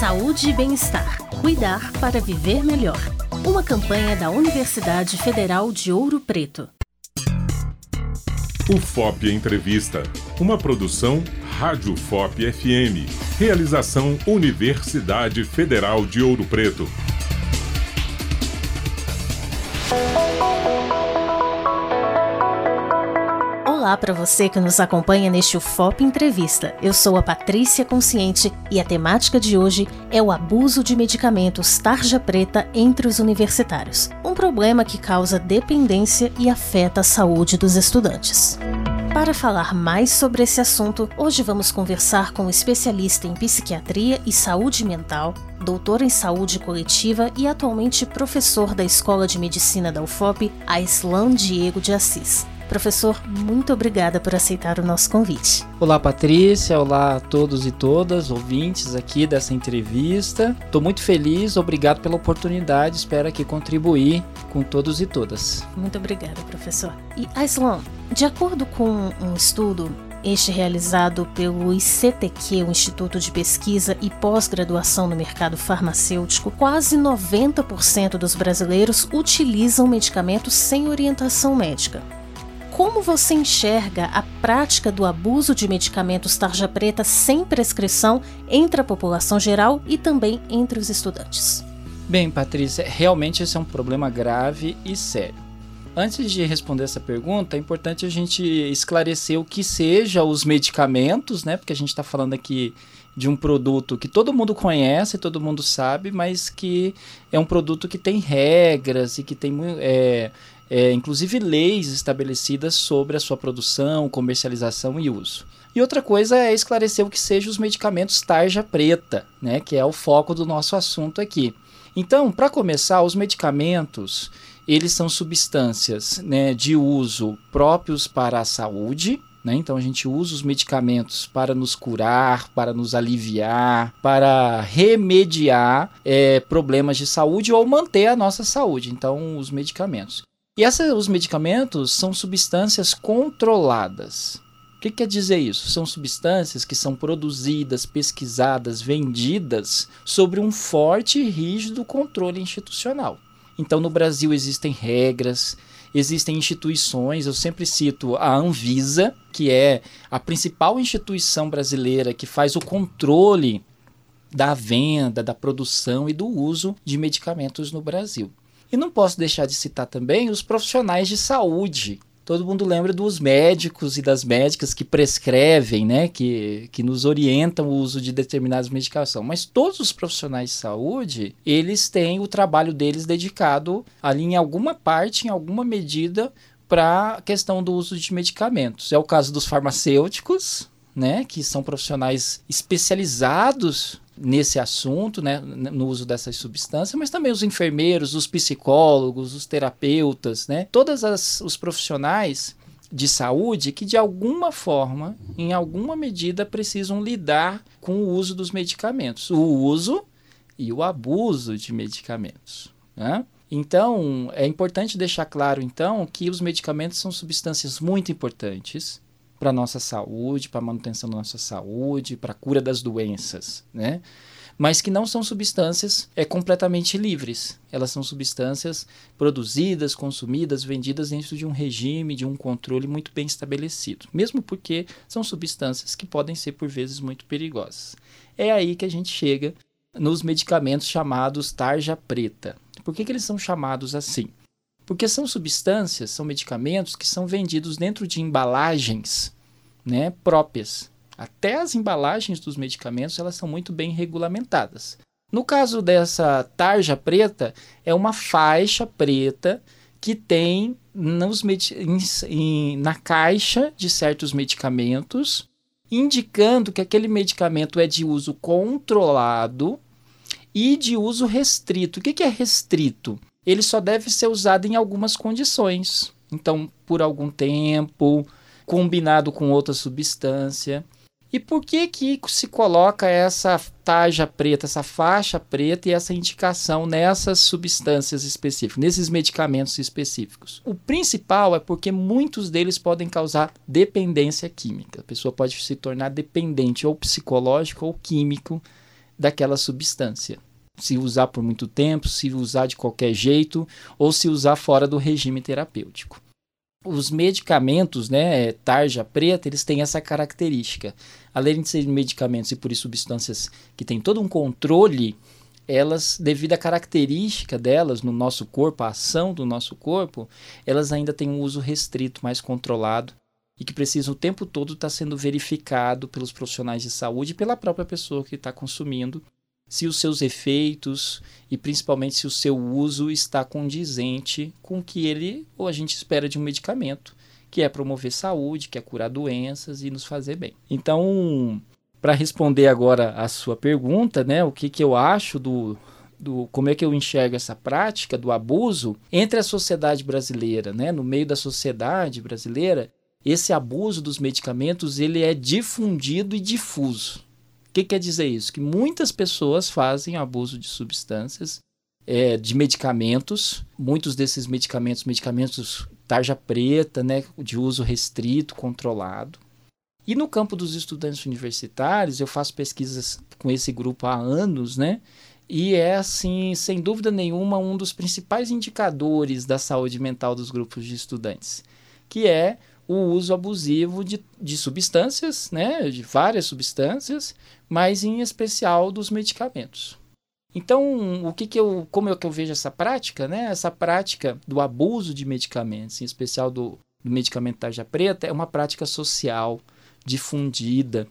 Saúde e bem-estar. Cuidar para viver melhor. Uma campanha da Universidade Federal de Ouro Preto. O FOP Entrevista. Uma produção Rádio FOP FM. Realização Universidade Federal de Ouro Preto. Olá para você que nos acompanha neste UFOP Entrevista. Eu sou a Patrícia Consciente e a temática de hoje é o abuso de medicamentos tarja preta entre os universitários, um problema que causa dependência e afeta a saúde dos estudantes. Para falar mais sobre esse assunto, hoje vamos conversar com um especialista em psiquiatria e saúde mental, doutor em saúde coletiva e atualmente professor da Escola de Medicina da UFOP, Aislan Diego de Assis. Professor, muito obrigada por aceitar o nosso convite. Olá, Patrícia. Olá a todos e todas, ouvintes aqui dessa entrevista. Estou muito feliz, obrigado pela oportunidade. Espero aqui contribuir com todos e todas. Muito obrigada, professor. E Aislan, de acordo com um estudo este realizado pelo ICTQ, o Instituto de Pesquisa e Pós-Graduação no Mercado Farmacêutico, quase 90% dos brasileiros utilizam medicamentos sem orientação médica como você enxerga a prática do abuso de medicamentos tarja preta sem prescrição entre a população geral e também entre os estudantes? Bem, Patrícia, realmente esse é um problema grave e sério. Antes de responder essa pergunta, é importante a gente esclarecer o que seja os medicamentos, né? Porque a gente está falando aqui de um produto que todo mundo conhece, todo mundo sabe, mas que é um produto que tem regras e que tem é, é, inclusive leis estabelecidas sobre a sua produção, comercialização e uso. E outra coisa é esclarecer o que sejam os medicamentos tarja preta, né, que é o foco do nosso assunto aqui. Então, para começar, os medicamentos eles são substâncias né, de uso próprios para a saúde, né? Então a gente usa os medicamentos para nos curar, para nos aliviar, para remediar é, problemas de saúde ou manter a nossa saúde. Então, os medicamentos. E essa, os medicamentos são substâncias controladas. O que quer dizer isso? São substâncias que são produzidas, pesquisadas, vendidas sobre um forte e rígido controle institucional. Então, no Brasil existem regras, existem instituições, eu sempre cito a Anvisa, que é a principal instituição brasileira que faz o controle da venda, da produção e do uso de medicamentos no Brasil. E não posso deixar de citar também os profissionais de saúde. Todo mundo lembra dos médicos e das médicas que prescrevem, né, que, que nos orientam o uso de determinadas medicações. Mas todos os profissionais de saúde, eles têm o trabalho deles dedicado ali em alguma parte, em alguma medida, para a questão do uso de medicamentos. É o caso dos farmacêuticos, né, que são profissionais especializados nesse assunto, né, no uso dessas substâncias, mas também os enfermeiros, os psicólogos, os terapeutas, né, todos os profissionais de saúde que de alguma forma, em alguma medida, precisam lidar com o uso dos medicamentos, o uso e o abuso de medicamentos. Né? Então, é importante deixar claro então que os medicamentos são substâncias muito importantes para nossa saúde, para manutenção da nossa saúde, para a cura das doenças, né? Mas que não são substâncias é, completamente livres. Elas são substâncias produzidas, consumidas, vendidas dentro de um regime, de um controle muito bem estabelecido. Mesmo porque são substâncias que podem ser, por vezes, muito perigosas. É aí que a gente chega nos medicamentos chamados tarja preta. Por que, que eles são chamados assim? Porque são substâncias, são medicamentos que são vendidos dentro de embalagens né, próprias. Até as embalagens dos medicamentos elas são muito bem regulamentadas. No caso dessa tarja preta, é uma faixa preta que tem nos em, na caixa de certos medicamentos, indicando que aquele medicamento é de uso controlado e de uso restrito. O que, que é restrito? Ele só deve ser usado em algumas condições. Então, por algum tempo, combinado com outra substância. E por que que se coloca essa taja preta, essa faixa preta e essa indicação nessas substâncias específicas, nesses medicamentos específicos? O principal é porque muitos deles podem causar dependência química. A pessoa pode se tornar dependente ou psicológico ou químico daquela substância. Se usar por muito tempo, se usar de qualquer jeito ou se usar fora do regime terapêutico. Os medicamentos, né, tarja preta, eles têm essa característica. Além de serem medicamentos e por isso substâncias que têm todo um controle, elas, devido à característica delas no nosso corpo, a ação do nosso corpo, elas ainda têm um uso restrito, mais controlado e que precisam o tempo todo estar sendo verificado pelos profissionais de saúde e pela própria pessoa que está consumindo se os seus efeitos e principalmente se o seu uso está condizente com o que ele ou a gente espera de um medicamento, que é promover saúde, que é curar doenças e nos fazer bem. Então, para responder agora a sua pergunta, né, o que, que eu acho do, do como é que eu enxergo essa prática do abuso entre a sociedade brasileira, né, no meio da sociedade brasileira, esse abuso dos medicamentos ele é difundido e difuso. O que quer dizer isso? Que muitas pessoas fazem abuso de substâncias, é, de medicamentos, muitos desses medicamentos, medicamentos tarja preta, né, de uso restrito, controlado. E no campo dos estudantes universitários, eu faço pesquisas com esse grupo há anos, né? E é, assim, sem dúvida nenhuma, um dos principais indicadores da saúde mental dos grupos de estudantes, que é o uso abusivo de, de substâncias, né, de várias substâncias, mas em especial dos medicamentos. Então, o que, que eu, como é que eu vejo essa prática, né? Essa prática do abuso de medicamentos, em especial do, do medicamento tarja preta, é uma prática social difundida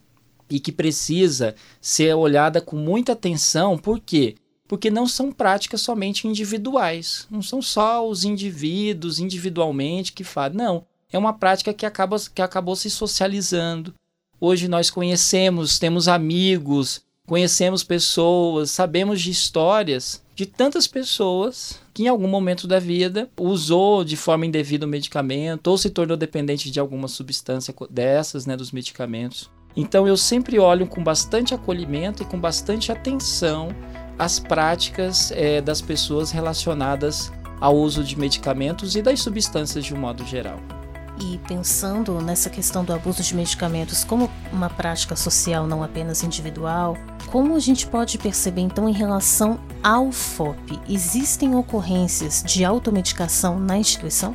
e que precisa ser olhada com muita atenção. Por quê? Porque não são práticas somente individuais. Não são só os indivíduos individualmente que fazem. Não é uma prática que, acaba, que acabou se socializando. Hoje nós conhecemos, temos amigos, conhecemos pessoas, sabemos de histórias de tantas pessoas que em algum momento da vida usou de forma indevida o medicamento ou se tornou dependente de alguma substância dessas, né, dos medicamentos. Então eu sempre olho com bastante acolhimento e com bastante atenção as práticas é, das pessoas relacionadas ao uso de medicamentos e das substâncias de um modo geral. E pensando nessa questão do abuso de medicamentos como uma prática social, não apenas individual, como a gente pode perceber então em relação ao FOP? Existem ocorrências de automedicação na instituição?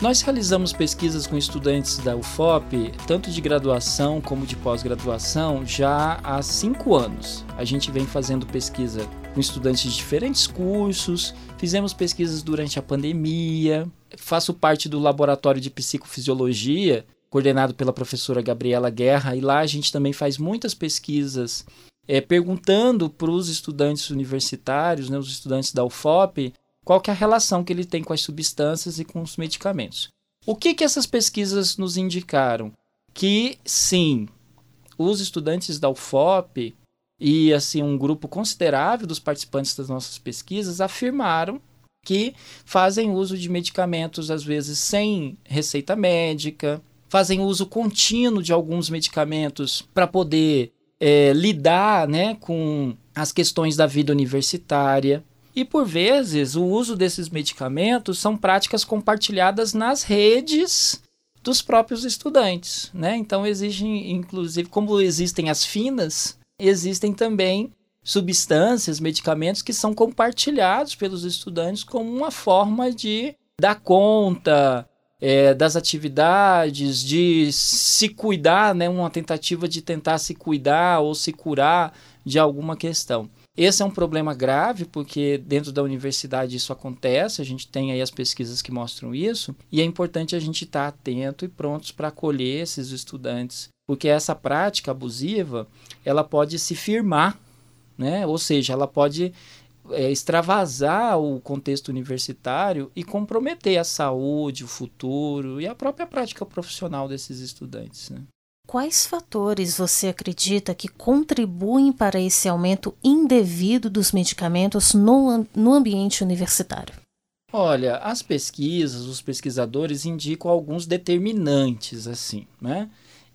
Nós realizamos pesquisas com estudantes da UFOP, tanto de graduação como de pós-graduação, já há cinco anos. A gente vem fazendo pesquisa com estudantes de diferentes cursos, fizemos pesquisas durante a pandemia, faço parte do laboratório de psicofisiologia, coordenado pela professora Gabriela Guerra, e lá a gente também faz muitas pesquisas é, perguntando para os estudantes universitários, né, os estudantes da UFOP, qual que é a relação que ele tem com as substâncias e com os medicamentos. O que, que essas pesquisas nos indicaram? Que sim, os estudantes da UFOP e assim um grupo considerável dos participantes das nossas pesquisas afirmaram que fazem uso de medicamentos às vezes sem receita médica, fazem uso contínuo de alguns medicamentos para poder é, lidar né, com as questões da vida universitária. E por vezes o uso desses medicamentos são práticas compartilhadas nas redes dos próprios estudantes, né? Então existem, inclusive, como existem as finas, existem também substâncias, medicamentos que são compartilhados pelos estudantes como uma forma de dar conta é, das atividades, de se cuidar, né? Uma tentativa de tentar se cuidar ou se curar de alguma questão. Esse é um problema grave, porque dentro da universidade isso acontece, a gente tem aí as pesquisas que mostram isso, e é importante a gente estar tá atento e prontos para acolher esses estudantes, porque essa prática abusiva, ela pode se firmar, né? ou seja, ela pode é, extravasar o contexto universitário e comprometer a saúde, o futuro e a própria prática profissional desses estudantes. Né? Quais fatores você acredita que contribuem para esse aumento indevido dos medicamentos no, no ambiente universitário? Olha, as pesquisas, os pesquisadores indicam alguns determinantes, assim, né?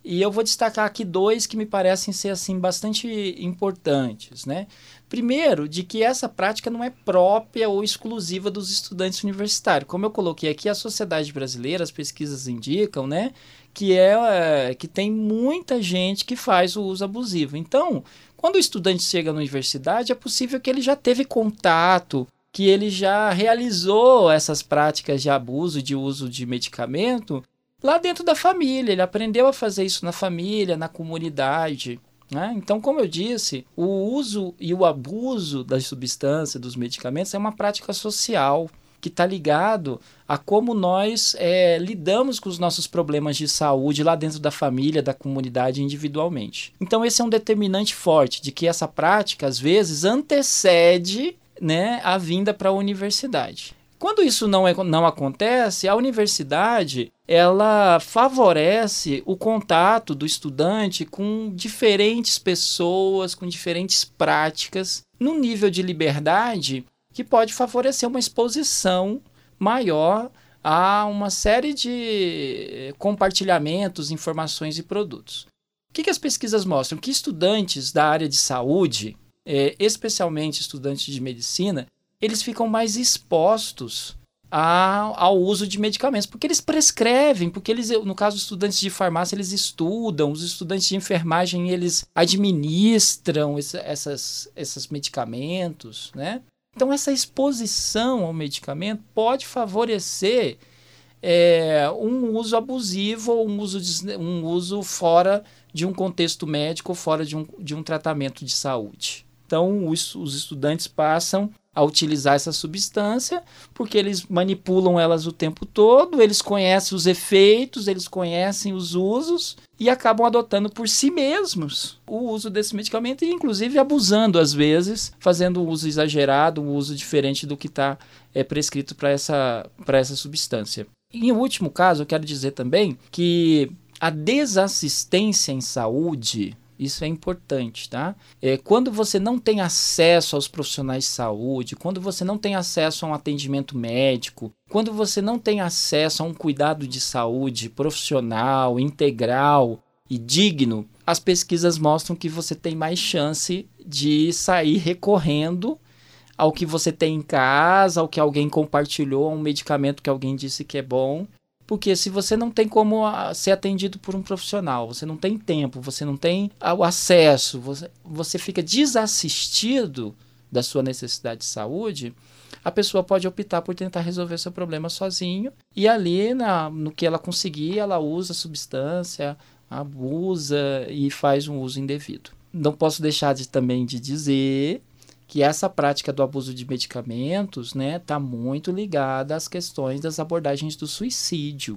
E eu vou destacar aqui dois que me parecem ser assim bastante importantes, né? Primeiro, de que essa prática não é própria ou exclusiva dos estudantes universitários. Como eu coloquei aqui, a sociedade brasileira, as pesquisas indicam, né, que é que tem muita gente que faz o uso abusivo. Então, quando o estudante chega na universidade, é possível que ele já teve contato, que ele já realizou essas práticas de abuso, de uso de medicamento lá dentro da família. Ele aprendeu a fazer isso na família, na comunidade. Né? Então, como eu disse, o uso e o abuso das substâncias, dos medicamentos, é uma prática social que está ligado a como nós é, lidamos com os nossos problemas de saúde lá dentro da família, da comunidade individualmente. Então, esse é um determinante forte de que essa prática, às vezes, antecede né, a vinda para a universidade. Quando isso não, é, não acontece, a universidade ela favorece o contato do estudante com diferentes pessoas, com diferentes práticas, num nível de liberdade que pode favorecer uma exposição maior a uma série de compartilhamentos, informações e produtos. O que, que as pesquisas mostram? Que estudantes da área de saúde, é, especialmente estudantes de medicina, eles ficam mais expostos a, ao uso de medicamentos, porque eles prescrevem, porque eles, no caso dos estudantes de farmácia, eles estudam, os estudantes de enfermagem, eles administram essas, esses medicamentos, né? Então, essa exposição ao medicamento pode favorecer é, um uso abusivo ou um uso, um uso fora de um contexto médico, fora de um, de um tratamento de saúde. Então, os, os estudantes passam a utilizar essa substância, porque eles manipulam elas o tempo todo, eles conhecem os efeitos, eles conhecem os usos e acabam adotando por si mesmos o uso desse medicamento e, inclusive, abusando às vezes, fazendo um uso exagerado, um uso diferente do que está é, prescrito para essa, essa substância. Em último caso, eu quero dizer também que a desassistência em saúde isso é importante, tá? É, quando você não tem acesso aos profissionais de saúde, quando você não tem acesso a um atendimento médico, quando você não tem acesso a um cuidado de saúde profissional, integral e digno, as pesquisas mostram que você tem mais chance de sair recorrendo ao que você tem em casa, ao que alguém compartilhou, a um medicamento que alguém disse que é bom porque se você não tem como ah, ser atendido por um profissional, você não tem tempo, você não tem ah, o acesso, você, você fica desassistido da sua necessidade de saúde, a pessoa pode optar por tentar resolver seu problema sozinho e ali na, no que ela conseguir, ela usa substância, abusa e faz um uso indevido. Não posso deixar de, também de dizer que essa prática do abuso de medicamentos está né, tá muito ligada às questões das abordagens do suicídio.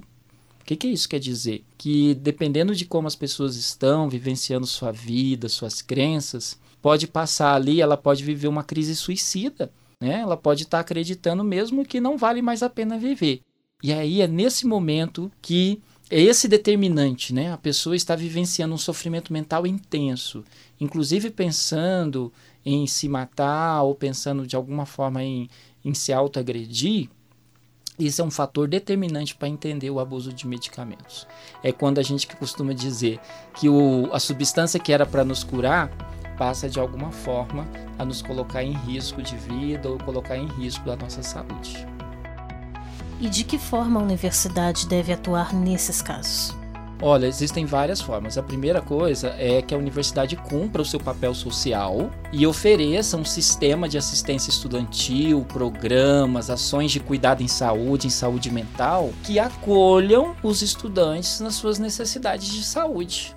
O que, que isso quer dizer? Que dependendo de como as pessoas estão vivenciando sua vida, suas crenças, pode passar ali, ela pode viver uma crise suicida. Né? Ela pode estar tá acreditando mesmo que não vale mais a pena viver. E aí é nesse momento que é esse determinante, né? A pessoa está vivenciando um sofrimento mental intenso, inclusive pensando em se matar ou pensando de alguma forma em, em se autoagredir, isso é um fator determinante para entender o abuso de medicamentos. É quando a gente costuma dizer que o, a substância que era para nos curar passa de alguma forma a nos colocar em risco de vida ou colocar em risco a nossa saúde. E de que forma a universidade deve atuar nesses casos? Olha, existem várias formas. A primeira coisa é que a universidade cumpra o seu papel social e ofereça um sistema de assistência estudantil, programas, ações de cuidado em saúde, em saúde mental, que acolham os estudantes nas suas necessidades de saúde.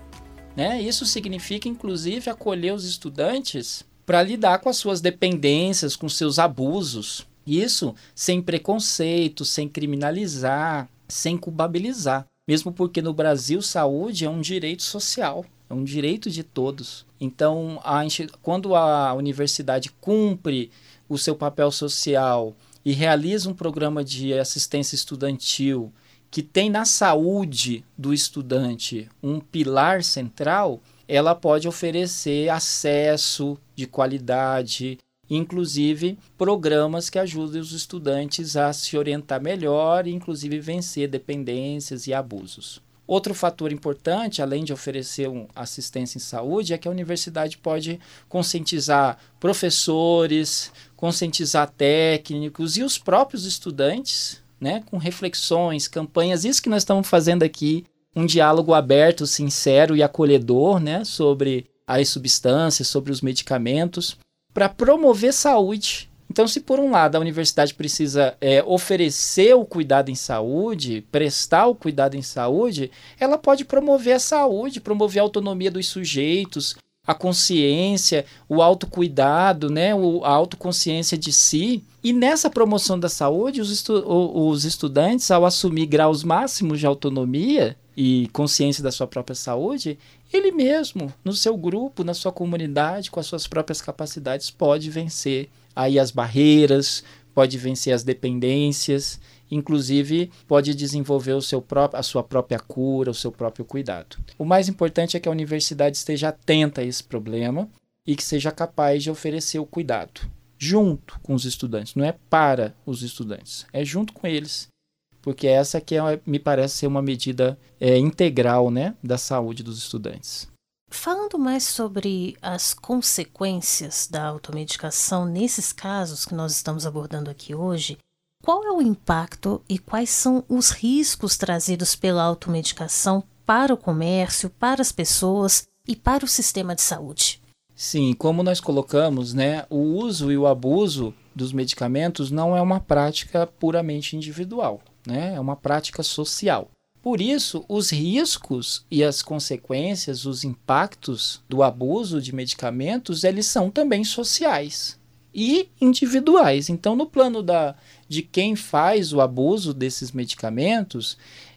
Né? Isso significa, inclusive, acolher os estudantes para lidar com as suas dependências, com seus abusos. Isso sem preconceito, sem criminalizar, sem culpabilizar. Mesmo porque no Brasil saúde é um direito social, é um direito de todos. Então, a, quando a universidade cumpre o seu papel social e realiza um programa de assistência estudantil que tem na saúde do estudante um pilar central, ela pode oferecer acesso de qualidade, inclusive programas que ajudem os estudantes a se orientar melhor e inclusive vencer dependências e abusos. Outro fator importante, além de oferecer assistência em saúde, é que a universidade pode conscientizar professores, conscientizar técnicos e os próprios estudantes, né, com reflexões, campanhas, isso que nós estamos fazendo aqui, um diálogo aberto, sincero e acolhedor, né, sobre as substâncias, sobre os medicamentos, para promover saúde então, se por um lado a universidade precisa é, oferecer o cuidado em saúde, prestar o cuidado em saúde, ela pode promover a saúde, promover a autonomia dos sujeitos, a consciência, o autocuidado, né, a autoconsciência de si. E nessa promoção da saúde, os, estu os estudantes, ao assumir graus máximos de autonomia e consciência da sua própria saúde, ele mesmo, no seu grupo, na sua comunidade, com as suas próprias capacidades, pode vencer aí as barreiras, pode vencer as dependências, inclusive pode desenvolver o seu próprio, a sua própria cura, o seu próprio cuidado. O mais importante é que a universidade esteja atenta a esse problema e que seja capaz de oferecer o cuidado junto com os estudantes, não é para os estudantes, é junto com eles, porque essa que é, me parece ser uma medida é, integral né, da saúde dos estudantes. Falando mais sobre as consequências da automedicação nesses casos que nós estamos abordando aqui hoje, qual é o impacto e quais são os riscos trazidos pela automedicação para o comércio, para as pessoas e para o sistema de saúde? Sim, como nós colocamos, né, o uso e o abuso dos medicamentos não é uma prática puramente individual, né, é uma prática social. Por isso, os riscos e as consequências, os impactos do abuso de medicamentos, eles são também sociais e individuais. Então, no plano da, de quem faz o abuso desses medicamentos,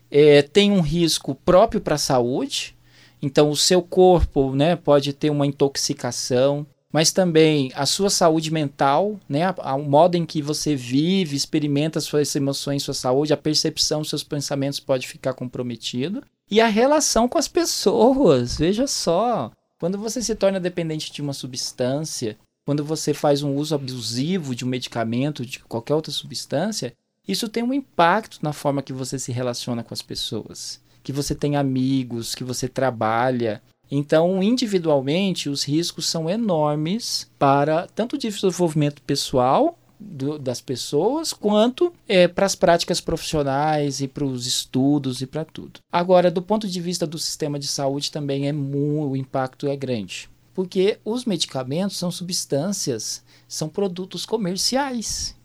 é, tem um risco próprio para a saúde. Então, o seu corpo né, pode ter uma intoxicação, mas também a sua saúde mental, né, o modo em que você vive, experimenta suas emoções, sua saúde, a percepção seus pensamentos pode ficar comprometido. E a relação com as pessoas, veja só, quando você se torna dependente de uma substância, quando você faz um uso abusivo de um medicamento, de qualquer outra substância, isso tem um impacto na forma que você se relaciona com as pessoas. Que você tem amigos, que você trabalha, então, individualmente, os riscos são enormes para tanto o desenvolvimento pessoal do, das pessoas, quanto é, para as práticas profissionais e para os estudos e para tudo. Agora, do ponto de vista do sistema de saúde, também é o impacto é grande. Porque os medicamentos são substâncias, são produtos comerciais.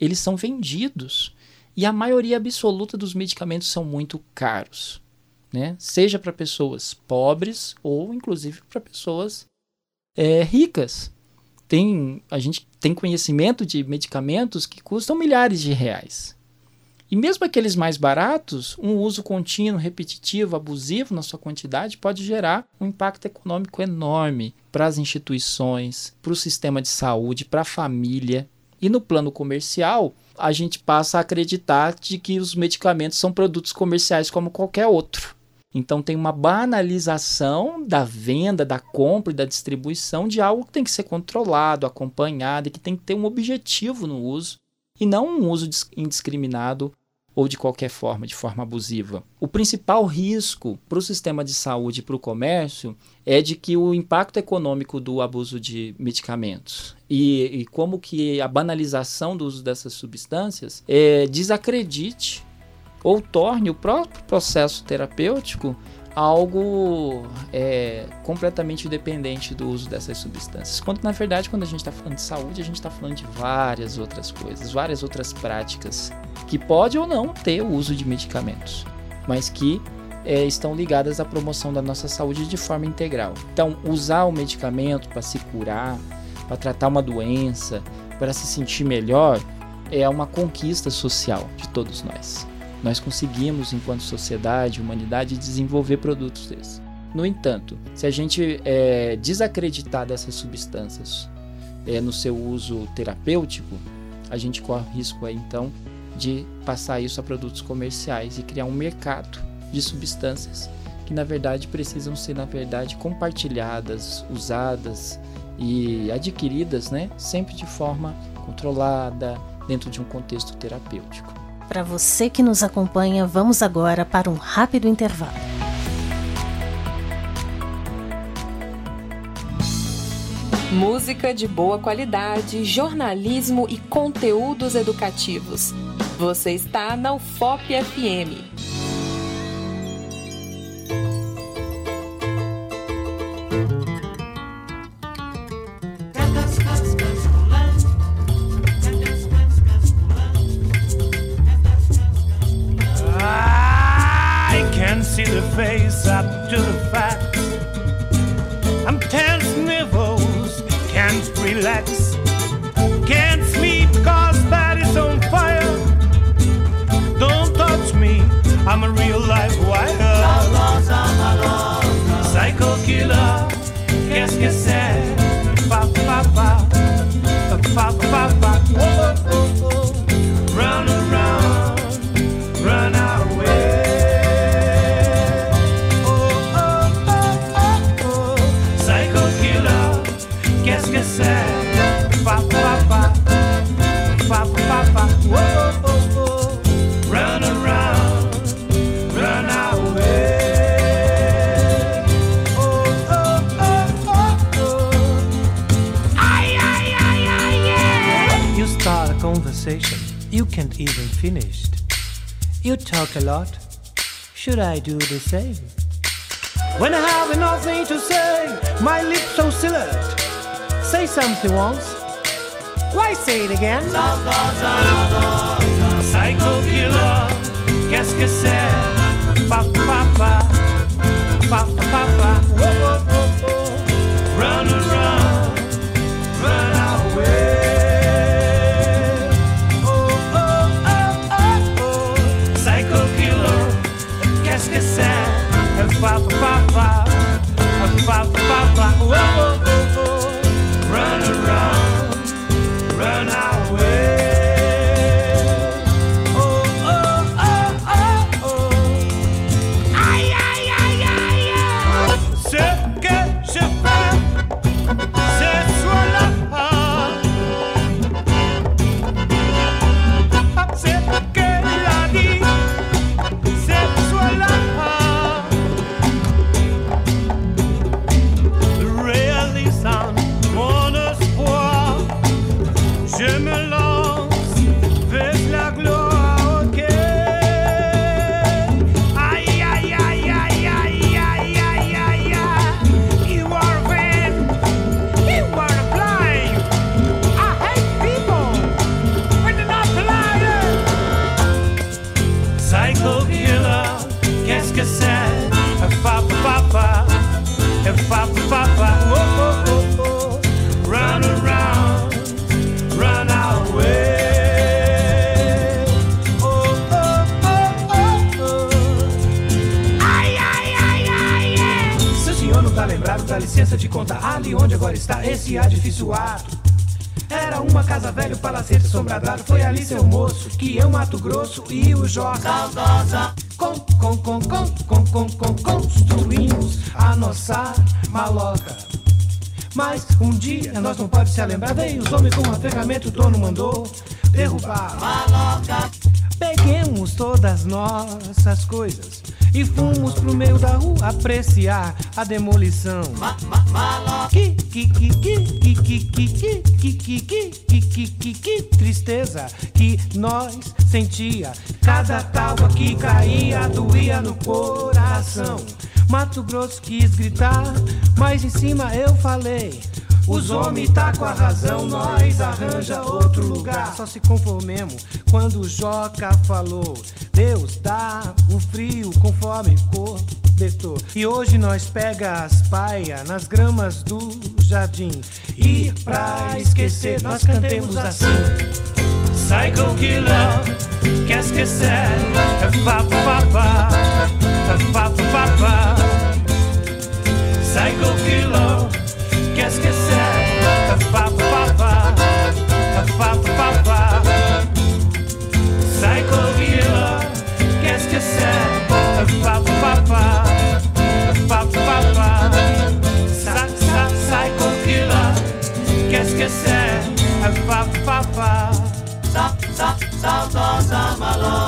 Eles são vendidos. E a maioria absoluta dos medicamentos são muito caros né? Seja para pessoas pobres ou inclusive para pessoas é, ricas. Tem, a gente tem conhecimento de medicamentos que custam milhares de reais. E mesmo aqueles mais baratos, um uso contínuo, repetitivo, abusivo na sua quantidade pode gerar um impacto econômico enorme para as instituições, para o sistema de saúde, para a família. E no plano comercial, a gente passa a acreditar de que os medicamentos são produtos comerciais como qualquer outro. Então tem uma banalização da venda, da compra e da distribuição de algo que tem que ser controlado, acompanhado e que tem que ter um objetivo no uso e não um uso indiscriminado ou de qualquer forma, de forma abusiva. O principal risco para o sistema de saúde e para o comércio é de que o impacto econômico do abuso de medicamentos e, e como que a banalização do uso dessas substâncias é, desacredite ou torne o próprio processo terapêutico algo é, completamente dependente do uso dessas substâncias. Quando na verdade, quando a gente está falando de saúde, a gente está falando de várias outras coisas, várias outras práticas que pode ou não ter o uso de medicamentos, mas que é, estão ligadas à promoção da nossa saúde de forma integral. Então, usar o medicamento para se curar, para tratar uma doença, para se sentir melhor, é uma conquista social de todos nós nós conseguimos, enquanto sociedade, humanidade, desenvolver produtos desses. No entanto, se a gente é, desacreditar dessas substâncias é, no seu uso terapêutico, a gente corre o risco aí, então de passar isso a produtos comerciais e criar um mercado de substâncias que na verdade precisam ser na verdade compartilhadas, usadas e adquiridas, né, sempre de forma controlada dentro de um contexto terapêutico. Para você que nos acompanha, vamos agora para um rápido intervalo. Música de boa qualidade, jornalismo e conteúdos educativos. Você está na UFOP FM. Relax, even finished. You talk a lot, should I do the same? When I have nothing to say, my lips silent. Say something once, why say it again? Psycho killer, qu'est-ce que c'est? Pa pa pa, pa pa pa, E Jorge. Saudosa. Com, com, com, com, com, com, com, construímos a nossa maloca. Mas um dia, nós não pode se lembrar, veio os homens com uma ferramenta, o dono mandou derrubar. Maloca. Peguemos todas nossas coisas e fomos pro meio da rua apreciar a demolição. Que, que, que, que, que, que, que, que, que, que, que, que, que, que tristeza que nós sentia. Cada tábua que caía doía no coração. Mato Grosso quis gritar, mas em cima eu falei. Os homens tá com a razão, nós arranja outro lugar. Só se conformemos quando o Joca falou. Deus dá o frio conforme cobertor. E hoje nós pega as paia nas gramas do jardim. E pra esquecer, nós cantemos assim. Psycho killer, qu'est-ce que c'est? Papa, papa, papa, papa. Psycho killer, qu'est-ce que c'est? Papa, papa, papa, papa. Psycho killer, qu'est-ce que c'est? Papa, papa, papa, papa. Psycho killer, qu'est-ce que c'est? Saudosa maloca,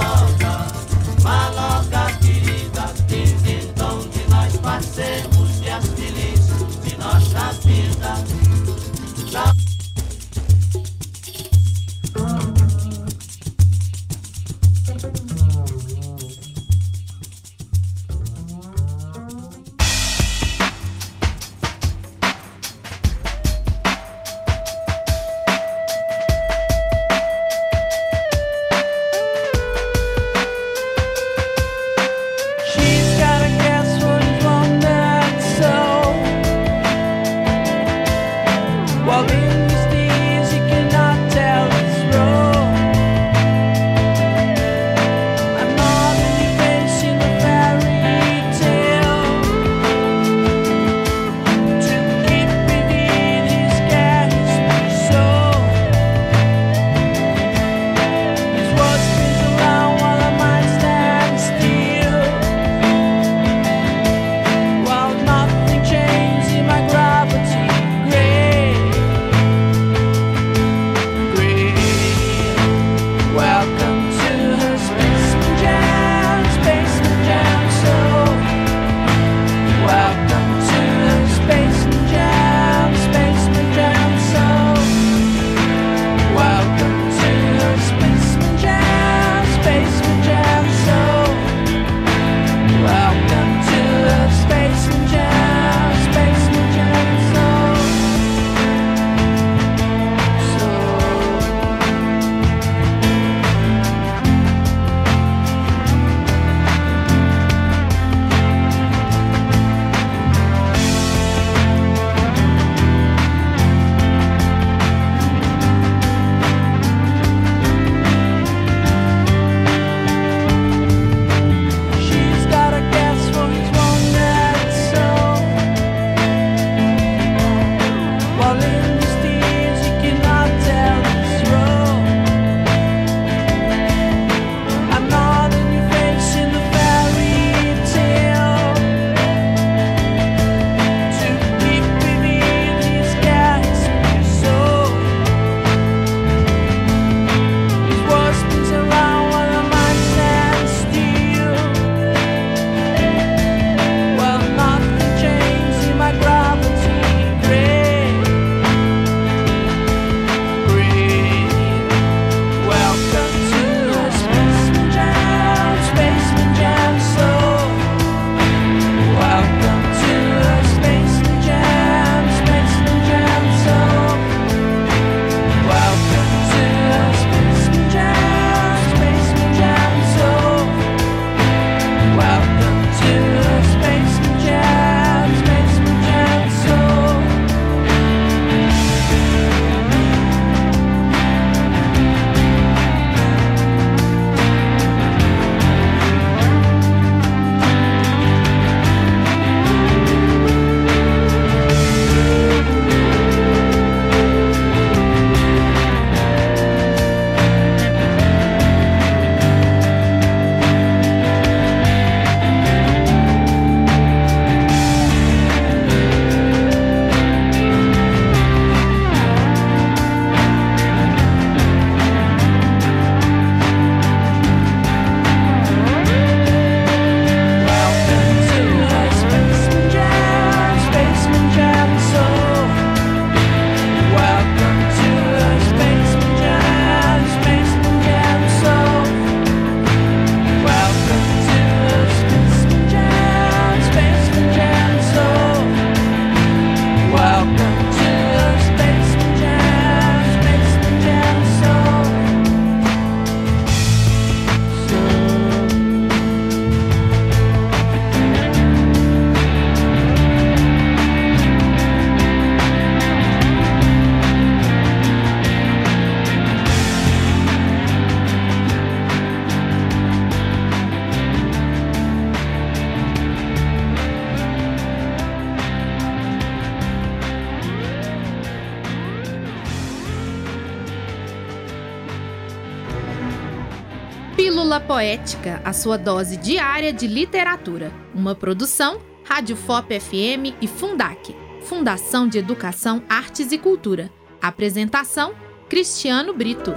Poética, a sua dose diária de literatura. Uma produção, Rádio FOP FM e Fundac, Fundação de Educação, Artes e Cultura. Apresentação, Cristiano Brito.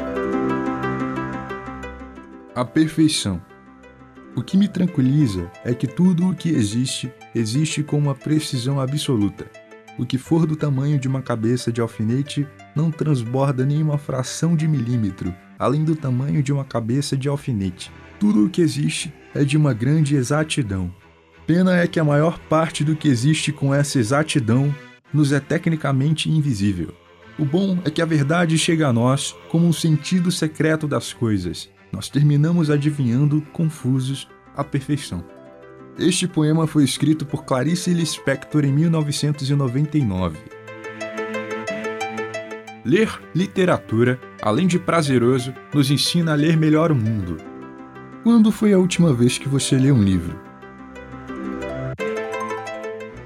A perfeição. O que me tranquiliza é que tudo o que existe, existe com uma precisão absoluta. O que for do tamanho de uma cabeça de alfinete não transborda nem uma fração de milímetro, além do tamanho de uma cabeça de alfinete. Tudo o que existe é de uma grande exatidão. Pena é que a maior parte do que existe com essa exatidão nos é tecnicamente invisível. O bom é que a verdade chega a nós como um sentido secreto das coisas. Nós terminamos adivinhando, confusos, a perfeição. Este poema foi escrito por Clarice Lispector em 1999. Ler literatura, além de prazeroso, nos ensina a ler melhor o mundo. Quando foi a última vez que você leu um livro?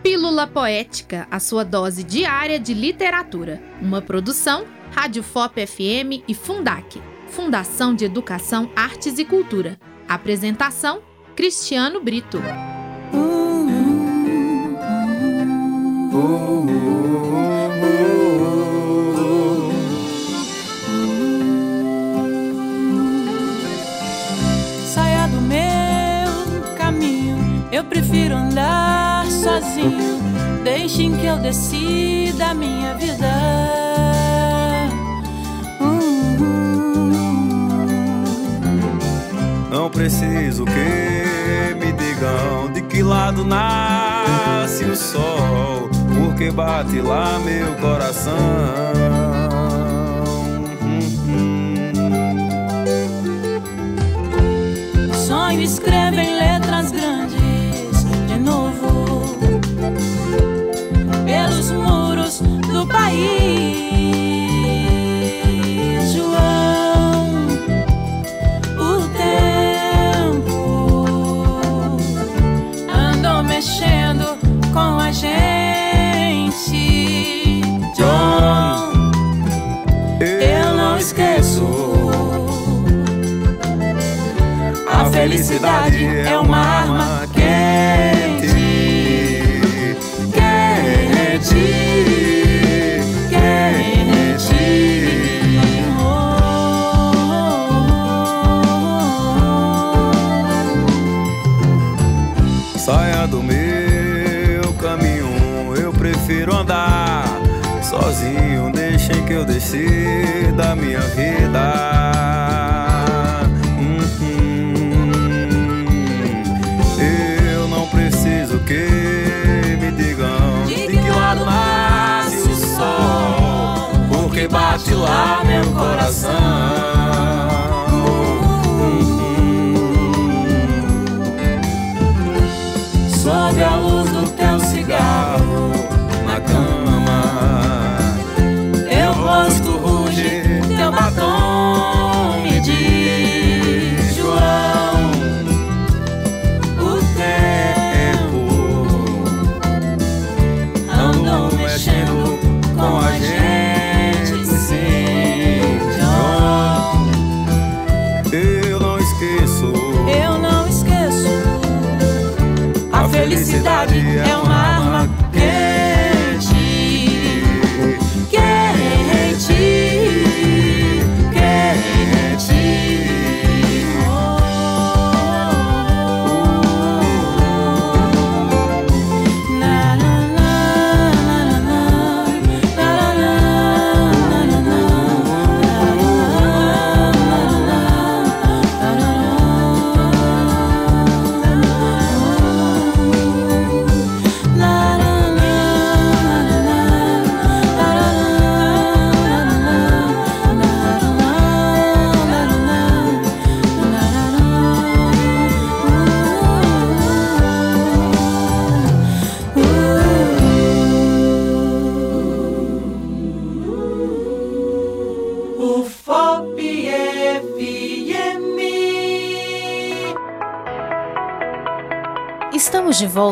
Pílula Poética, a sua dose diária de literatura. Uma produção Rádio FOP FM e Fundac, Fundação de Educação, Artes e Cultura. Apresentação Cristiano Brito. Saia prefiro andar sozinho. Deixem que eu decida a minha vida. Não preciso que me digam de que lado nasce o sol, porque bate lá meu coração. Sonho escreve em letras gente. John, eu não esqueço. A felicidade é uma Uhum. Eu não preciso que me digam de que lado nasce o sol, porque bate lá meu coração.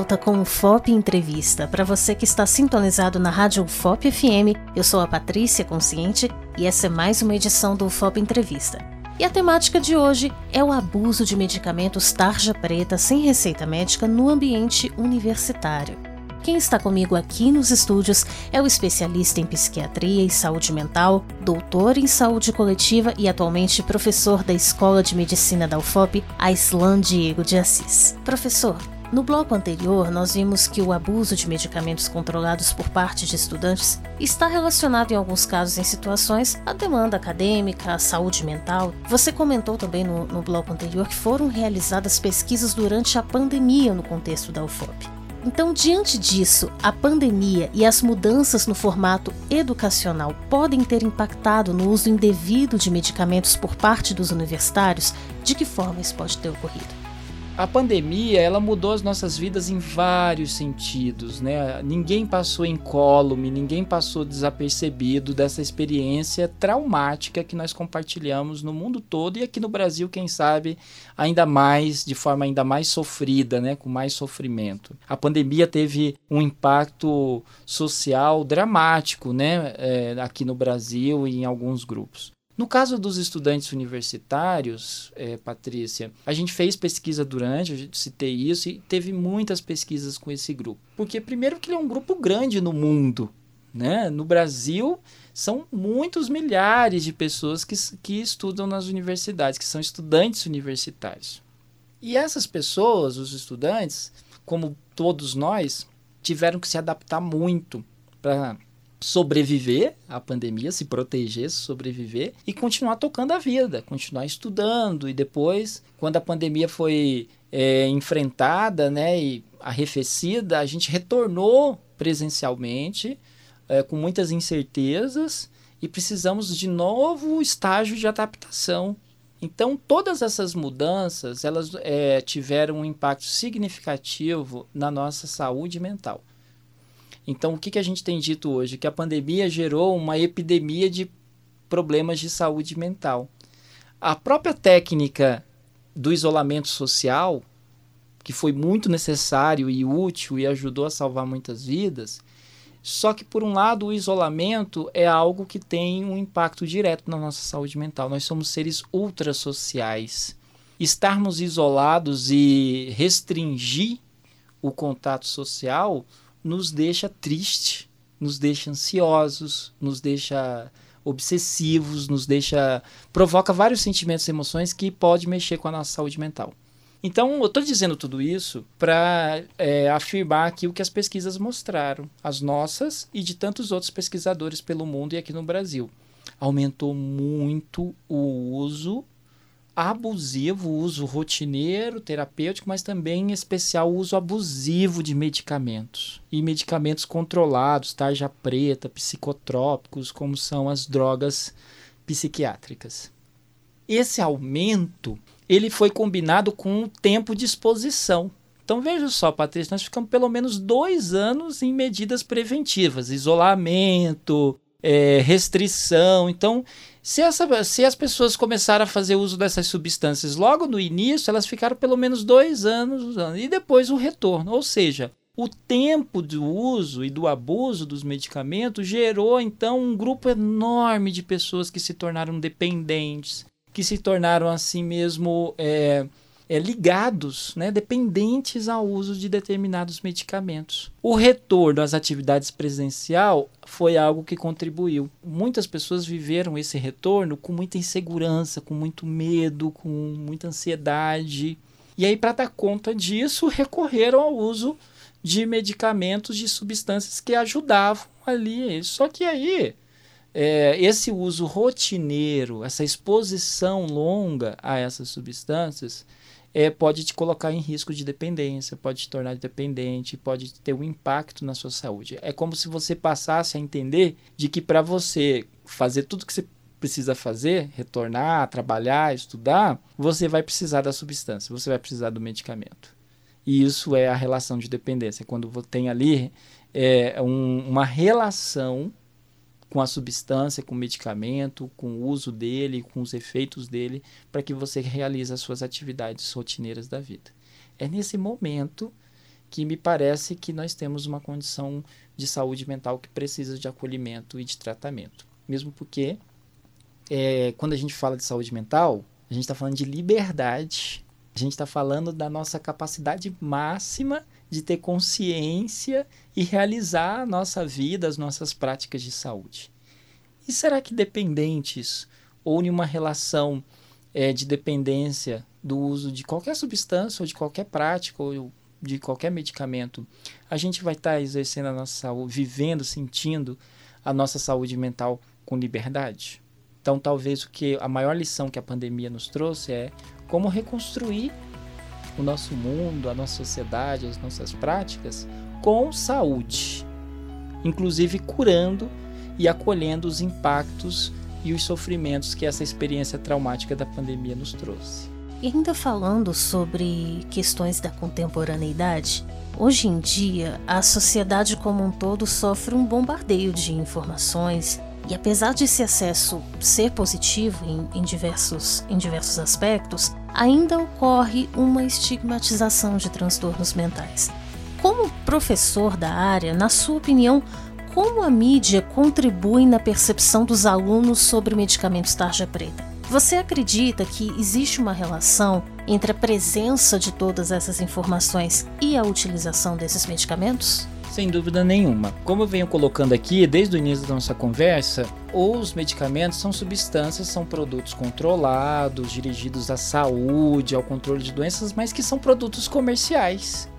Volta com o FOP Entrevista. Para você que está sintonizado na Rádio FOP FM, eu sou a Patrícia Consciente e essa é mais uma edição do FOP Entrevista. E a temática de hoje é o abuso de medicamentos tarja preta sem receita médica no ambiente universitário. Quem está comigo aqui nos estúdios é o especialista em psiquiatria e saúde mental, doutor em saúde coletiva e atualmente professor da Escola de Medicina da UFOP, Aislan Diego de Assis. Professor, no bloco anterior, nós vimos que o abuso de medicamentos controlados por parte de estudantes está relacionado, em alguns casos, em situações, à demanda acadêmica, à saúde mental. Você comentou também no, no bloco anterior que foram realizadas pesquisas durante a pandemia no contexto da UFOP. Então, diante disso, a pandemia e as mudanças no formato educacional podem ter impactado no uso indevido de medicamentos por parte dos universitários? De que forma isso pode ter ocorrido? A pandemia, ela mudou as nossas vidas em vários sentidos, né? Ninguém passou incólume, ninguém passou desapercebido dessa experiência traumática que nós compartilhamos no mundo todo e aqui no Brasil, quem sabe, ainda mais, de forma ainda mais sofrida, né? Com mais sofrimento. A pandemia teve um impacto social dramático, né? É, aqui no Brasil e em alguns grupos. No caso dos estudantes universitários, é, Patrícia, a gente fez pesquisa durante, a gente citei isso, e teve muitas pesquisas com esse grupo. Porque, primeiro, que ele é um grupo grande no mundo. Né? No Brasil, são muitos milhares de pessoas que, que estudam nas universidades, que são estudantes universitários. E essas pessoas, os estudantes, como todos nós, tiveram que se adaptar muito para sobreviver à pandemia, se proteger, sobreviver e continuar tocando a vida, continuar estudando. E depois, quando a pandemia foi é, enfrentada né, e arrefecida, a gente retornou presencialmente é, com muitas incertezas e precisamos de novo estágio de adaptação. Então, todas essas mudanças elas é, tiveram um impacto significativo na nossa saúde mental. Então, o que, que a gente tem dito hoje? Que a pandemia gerou uma epidemia de problemas de saúde mental. A própria técnica do isolamento social, que foi muito necessário e útil e ajudou a salvar muitas vidas, só que, por um lado, o isolamento é algo que tem um impacto direto na nossa saúde mental. Nós somos seres ultrasociais. Estarmos isolados e restringir o contato social nos deixa triste, nos deixa ansiosos, nos deixa obsessivos, nos deixa provoca vários sentimentos e emoções que pode mexer com a nossa saúde mental. Então, eu estou dizendo tudo isso para é, afirmar aqui o que as pesquisas mostraram, as nossas e de tantos outros pesquisadores pelo mundo e aqui no Brasil. Aumentou muito o uso abusivo, uso rotineiro, terapêutico, mas também em especial uso abusivo de medicamentos. E medicamentos controlados, tarja preta, psicotrópicos, como são as drogas psiquiátricas. Esse aumento, ele foi combinado com o tempo de exposição. Então veja só, Patrícia, nós ficamos pelo menos dois anos em medidas preventivas, isolamento, é, restrição. Então se, essa, se as pessoas começaram a fazer uso dessas substâncias logo no início, elas ficaram pelo menos dois anos usando. E depois o retorno. Ou seja, o tempo do uso e do abuso dos medicamentos gerou então um grupo enorme de pessoas que se tornaram dependentes, que se tornaram assim mesmo. É, é, ligados, né, dependentes ao uso de determinados medicamentos. O retorno às atividades presencial foi algo que contribuiu. Muitas pessoas viveram esse retorno com muita insegurança, com muito medo, com muita ansiedade. E aí, para dar conta disso, recorreram ao uso de medicamentos, de substâncias que ajudavam ali. Só que aí, é, esse uso rotineiro, essa exposição longa a essas substâncias, é, pode te colocar em risco de dependência, pode te tornar dependente, pode ter um impacto na sua saúde. É como se você passasse a entender de que para você fazer tudo que você precisa fazer, retornar, trabalhar, estudar, você vai precisar da substância, você vai precisar do medicamento. E isso é a relação de dependência, quando tem ali é, um, uma relação com a substância, com o medicamento, com o uso dele, com os efeitos dele, para que você realize as suas atividades rotineiras da vida. É nesse momento que me parece que nós temos uma condição de saúde mental que precisa de acolhimento e de tratamento. Mesmo porque, é, quando a gente fala de saúde mental, a gente está falando de liberdade, a gente está falando da nossa capacidade máxima de ter consciência e realizar a nossa vida, as nossas práticas de saúde. E será que dependentes ou em uma relação é, de dependência do uso de qualquer substância ou de qualquer prática ou de qualquer medicamento, a gente vai estar tá exercendo a nossa saúde, vivendo, sentindo a nossa saúde mental com liberdade? Então, talvez o que a maior lição que a pandemia nos trouxe é como reconstruir o nosso mundo, a nossa sociedade, as nossas práticas com saúde, inclusive curando e acolhendo os impactos e os sofrimentos que essa experiência traumática da pandemia nos trouxe. E ainda falando sobre questões da contemporaneidade, hoje em dia a sociedade como um todo sofre um bombardeio de informações e apesar de esse acesso ser positivo em, em, diversos, em diversos aspectos, ainda ocorre uma estigmatização de transtornos mentais. Como professor da área, na sua opinião, como a mídia contribui na percepção dos alunos sobre medicamentos tarja preta? Você acredita que existe uma relação entre a presença de todas essas informações e a utilização desses medicamentos? Sem dúvida nenhuma. Como eu venho colocando aqui desde o início da nossa conversa, os medicamentos são substâncias, são produtos controlados, dirigidos à saúde, ao controle de doenças, mas que são produtos comerciais.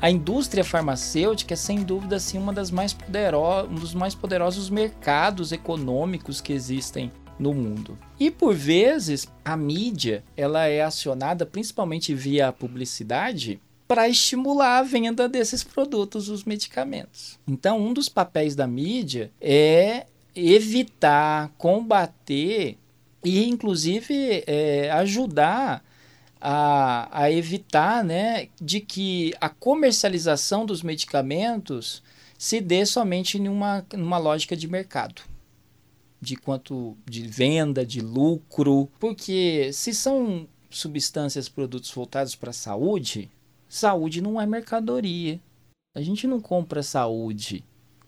A indústria farmacêutica é sem dúvida assim uma das mais poderosos, um dos mais poderosos mercados econômicos que existem no mundo. E por vezes a mídia ela é acionada principalmente via publicidade para estimular a venda desses produtos, os medicamentos. Então, um dos papéis da mídia é evitar, combater e, inclusive, é, ajudar a, a evitar né, de que a comercialização dos medicamentos se dê somente em uma, numa lógica de mercado de quanto de venda, de lucro, porque se são substâncias, produtos voltados para a saúde, saúde não é mercadoria. A gente não compra saúde.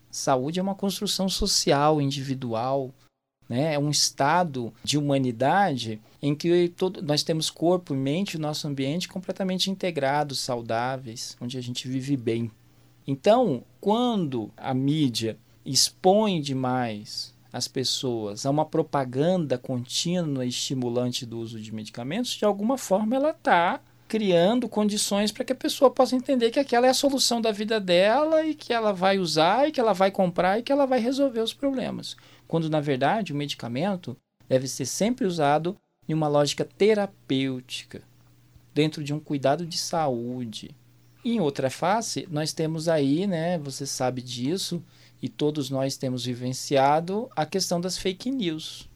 Saúde é uma construção social, individual, né? É um estado de humanidade em que todo, nós temos corpo, mente, o nosso ambiente completamente integrados, saudáveis, onde a gente vive bem. Então, quando a mídia expõe demais as pessoas a uma propaganda contínua e estimulante do uso de medicamentos, de alguma forma ela está criando condições para que a pessoa possa entender que aquela é a solução da vida dela e que ela vai usar e que ela vai comprar e que ela vai resolver os problemas quando na verdade o medicamento deve ser sempre usado em uma lógica terapêutica, dentro de um cuidado de saúde. Em outra face, nós temos aí, né, você sabe disso, e todos nós temos vivenciado a questão das fake news,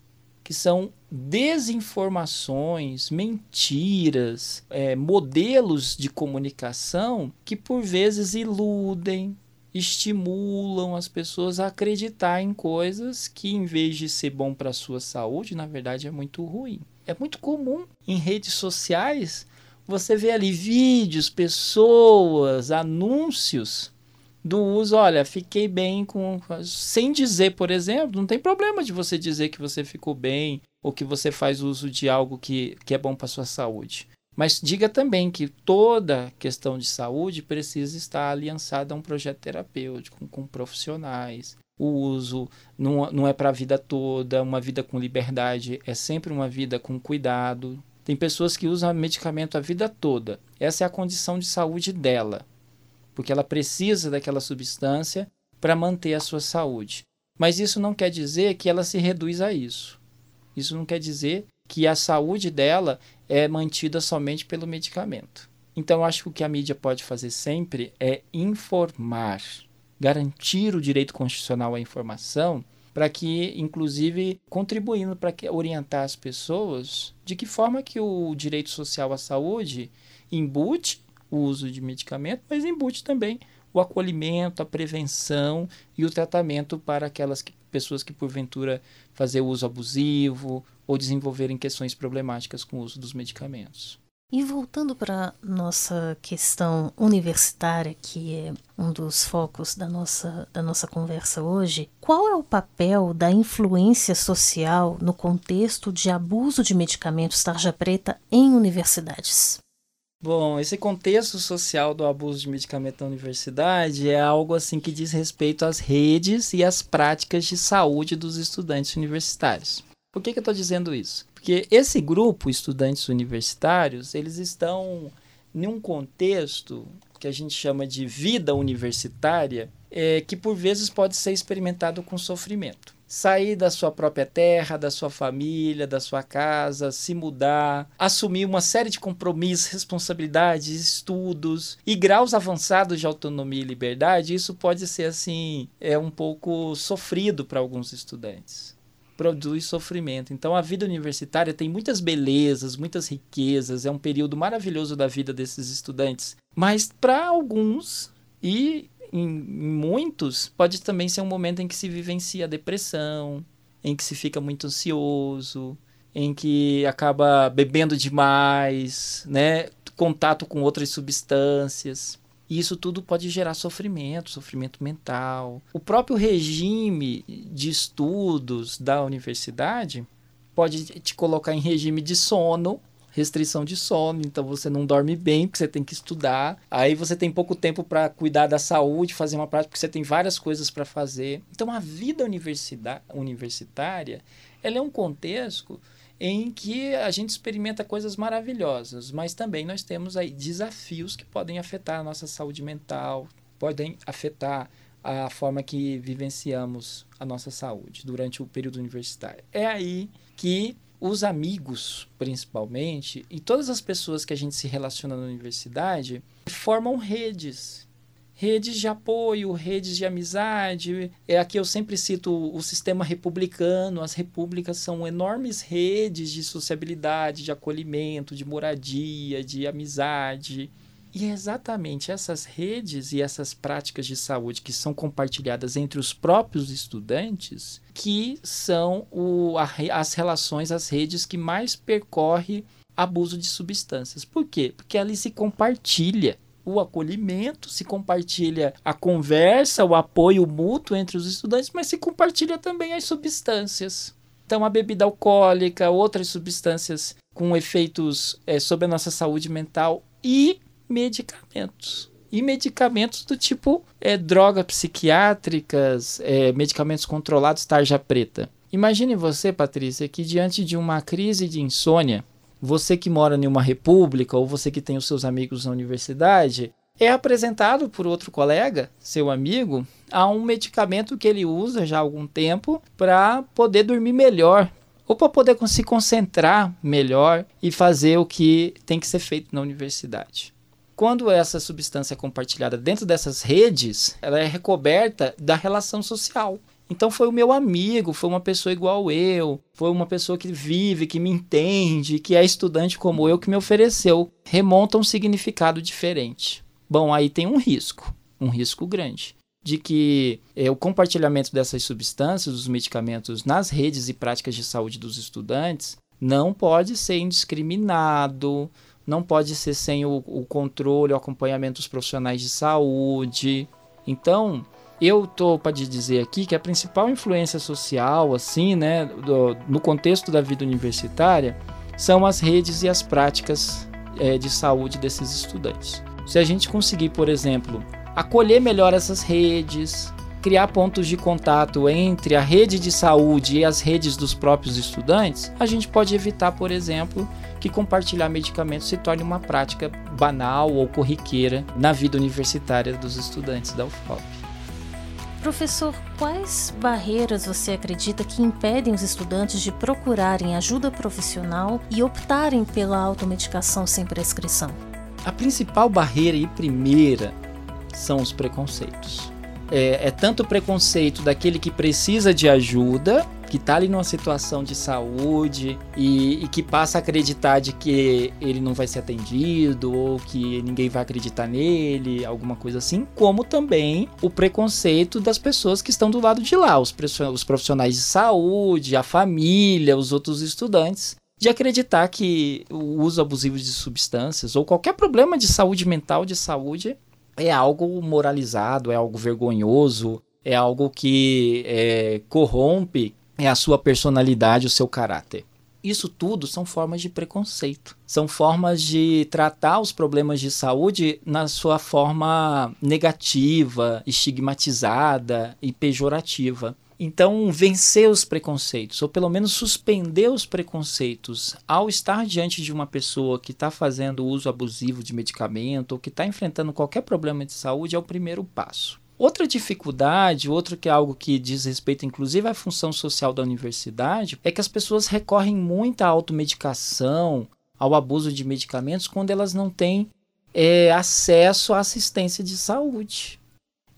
que são desinformações, mentiras, é, modelos de comunicação que por vezes iludem, estimulam as pessoas a acreditar em coisas que, em vez de ser bom para a sua saúde, na verdade é muito ruim. É muito comum em redes sociais você ver ali vídeos, pessoas, anúncios do uso. Olha, fiquei bem com. Sem dizer, por exemplo, não tem problema de você dizer que você ficou bem ou que você faz uso de algo que, que é bom para sua saúde. Mas diga também que toda questão de saúde precisa estar aliançada a um projeto terapêutico, com, profissionais. O uso não, não é para a vida toda, uma vida com liberdade é sempre uma vida com cuidado. Tem pessoas que usam medicamento a vida toda. Essa é a condição de saúde dela, porque ela precisa daquela substância para manter a sua saúde. Mas isso não quer dizer que ela se reduz a isso. Isso não quer dizer que a saúde dela é mantida somente pelo medicamento. Então, acho que o que a mídia pode fazer sempre é informar, garantir o direito constitucional à informação, para que, inclusive, contribuindo para orientar as pessoas de que forma que o direito social à saúde embute o uso de medicamento, mas embute também o acolhimento, a prevenção e o tratamento para aquelas que, pessoas que porventura fazer uso abusivo ou desenvolverem questões problemáticas com o uso dos medicamentos. E voltando para nossa questão universitária, que é um dos focos da nossa, da nossa conversa hoje, qual é o papel da influência social no contexto de abuso de medicamentos tarja preta em universidades? Bom, esse contexto social do abuso de medicamento na universidade é algo assim que diz respeito às redes e às práticas de saúde dos estudantes universitários. Por que, que eu estou dizendo isso? Porque esse grupo, estudantes universitários, eles estão em um contexto que a gente chama de vida universitária, é, que por vezes pode ser experimentado com sofrimento sair da sua própria terra, da sua família, da sua casa, se mudar, assumir uma série de compromissos, responsabilidades, estudos e graus avançados de autonomia e liberdade, isso pode ser assim, é um pouco sofrido para alguns estudantes. Produz sofrimento. Então a vida universitária tem muitas belezas, muitas riquezas, é um período maravilhoso da vida desses estudantes. Mas para alguns, e em muitos, pode também ser um momento em que se vivencia a depressão, em que se fica muito ansioso, em que acaba bebendo demais, né? Contato com outras substâncias. E isso tudo pode gerar sofrimento, sofrimento mental. O próprio regime de estudos da universidade pode te colocar em regime de sono restrição de sono, então você não dorme bem porque você tem que estudar. Aí você tem pouco tempo para cuidar da saúde, fazer uma prática porque você tem várias coisas para fazer. Então a vida universitária, ela é um contexto em que a gente experimenta coisas maravilhosas, mas também nós temos aí desafios que podem afetar a nossa saúde mental, podem afetar a forma que vivenciamos a nossa saúde durante o período universitário. É aí que os amigos, principalmente, e todas as pessoas que a gente se relaciona na universidade, formam redes. Redes de apoio, redes de amizade. É aqui eu sempre cito o sistema republicano. As repúblicas são enormes redes de sociabilidade, de acolhimento, de moradia, de amizade. E é exatamente essas redes e essas práticas de saúde que são compartilhadas entre os próprios estudantes que são o, a, as relações, as redes que mais percorre abuso de substâncias. Por quê? Porque ali se compartilha o acolhimento, se compartilha a conversa, o apoio mútuo entre os estudantes, mas se compartilha também as substâncias. Então, a bebida alcoólica, outras substâncias com efeitos é, sobre a nossa saúde mental e medicamentos. E medicamentos do tipo é, drogas psiquiátricas, é, medicamentos controlados, tarja preta. Imagine você, Patrícia, que diante de uma crise de insônia, você que mora em uma república ou você que tem os seus amigos na universidade, é apresentado por outro colega, seu amigo, a um medicamento que ele usa já há algum tempo para poder dormir melhor ou para poder se concentrar melhor e fazer o que tem que ser feito na universidade. Quando essa substância é compartilhada dentro dessas redes, ela é recoberta da relação social. Então foi o meu amigo, foi uma pessoa igual eu, foi uma pessoa que vive, que me entende, que é estudante como eu, que me ofereceu. Remonta um significado diferente. Bom, aí tem um risco, um risco grande, de que é, o compartilhamento dessas substâncias, os medicamentos nas redes e práticas de saúde dos estudantes, não pode ser indiscriminado, não pode ser sem o, o controle, o acompanhamento dos profissionais de saúde. Então, eu tô para dizer aqui que a principal influência social, assim, né, do, no contexto da vida universitária, são as redes e as práticas é, de saúde desses estudantes. Se a gente conseguir, por exemplo, acolher melhor essas redes, criar pontos de contato entre a rede de saúde e as redes dos próprios estudantes, a gente pode evitar, por exemplo, que compartilhar medicamentos se torne uma prática banal ou corriqueira na vida universitária dos estudantes da UFOP. Professor, quais barreiras você acredita que impedem os estudantes de procurarem ajuda profissional e optarem pela automedicação sem prescrição? A principal barreira e primeira são os preconceitos. É, é tanto o preconceito daquele que precisa de ajuda que está ali numa situação de saúde e, e, que passa a acreditar de que ele não vai ser atendido ou que ninguém vai acreditar nele, alguma coisa assim, como também o preconceito das pessoas que estão do lado de lá, os, os profissionais de saúde, a família, os outros estudantes, de acreditar que o uso abusivo de substâncias ou qualquer problema de saúde mental, de saúde, é algo moralizado, é algo vergonhoso, é algo que é, corrompe a sua personalidade, o seu caráter. Isso tudo são formas de preconceito. São formas de tratar os problemas de saúde na sua forma negativa, estigmatizada e pejorativa. Então, vencer os preconceitos, ou pelo menos suspender os preconceitos, ao estar diante de uma pessoa que está fazendo uso abusivo de medicamento ou que está enfrentando qualquer problema de saúde, é o primeiro passo. Outra dificuldade, outro que é algo que diz respeito inclusive à função social da universidade, é que as pessoas recorrem muito à automedicação, ao abuso de medicamentos, quando elas não têm é, acesso à assistência de saúde.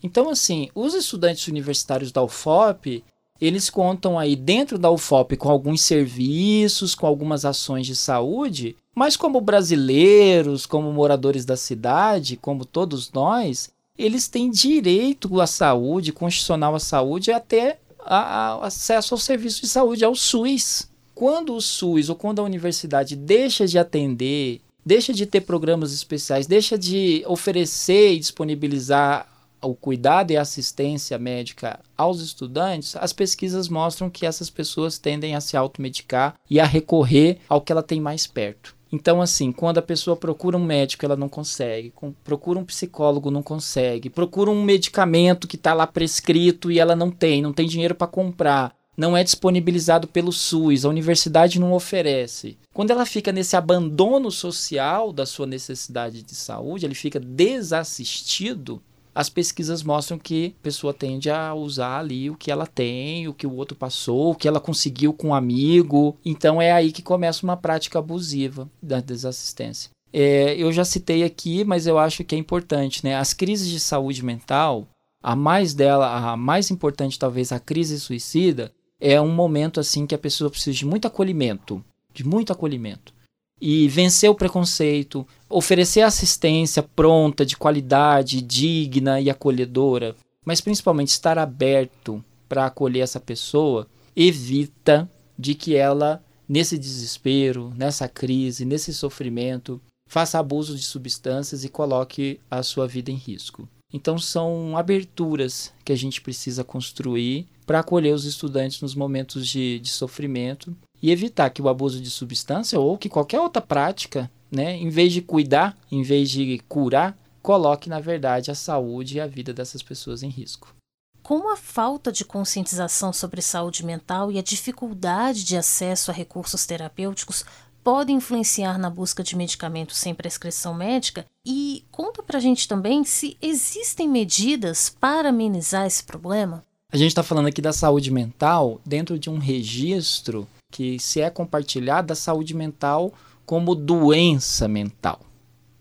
Então, assim, os estudantes universitários da UFOP, eles contam aí dentro da UFOP com alguns serviços, com algumas ações de saúde, mas como brasileiros, como moradores da cidade, como todos nós, eles têm direito à saúde, constitucional à saúde, até a, a, acesso ao serviço de saúde, ao SUS. Quando o SUS ou quando a universidade deixa de atender, deixa de ter programas especiais, deixa de oferecer e disponibilizar o cuidado e assistência médica aos estudantes, as pesquisas mostram que essas pessoas tendem a se automedicar e a recorrer ao que ela tem mais perto. Então, assim, quando a pessoa procura um médico, ela não consegue, procura um psicólogo, não consegue, procura um medicamento que está lá prescrito e ela não tem, não tem dinheiro para comprar, não é disponibilizado pelo SUS, a universidade não oferece. Quando ela fica nesse abandono social da sua necessidade de saúde, ele fica desassistido, as pesquisas mostram que a pessoa tende a usar ali o que ela tem, o que o outro passou, o que ela conseguiu com um amigo. Então é aí que começa uma prática abusiva da desassistência. É, eu já citei aqui, mas eu acho que é importante, né? As crises de saúde mental, a mais dela, a mais importante talvez a crise suicida, é um momento assim que a pessoa precisa de muito acolhimento, de muito acolhimento e vencer o preconceito, oferecer assistência pronta, de qualidade, digna e acolhedora, mas principalmente estar aberto para acolher essa pessoa, evita de que ela, nesse desespero, nessa crise, nesse sofrimento, faça abuso de substâncias e coloque a sua vida em risco. Então, são aberturas que a gente precisa construir para acolher os estudantes nos momentos de, de sofrimento e evitar que o abuso de substância ou que qualquer outra prática, né, em vez de cuidar, em vez de curar, coloque, na verdade, a saúde e a vida dessas pessoas em risco. Como a falta de conscientização sobre saúde mental e a dificuldade de acesso a recursos terapêuticos podem influenciar na busca de medicamentos sem prescrição médica? E conta pra gente também se existem medidas para amenizar esse problema? A gente está falando aqui da saúde mental dentro de um registro que se é compartilhada a saúde mental como doença mental.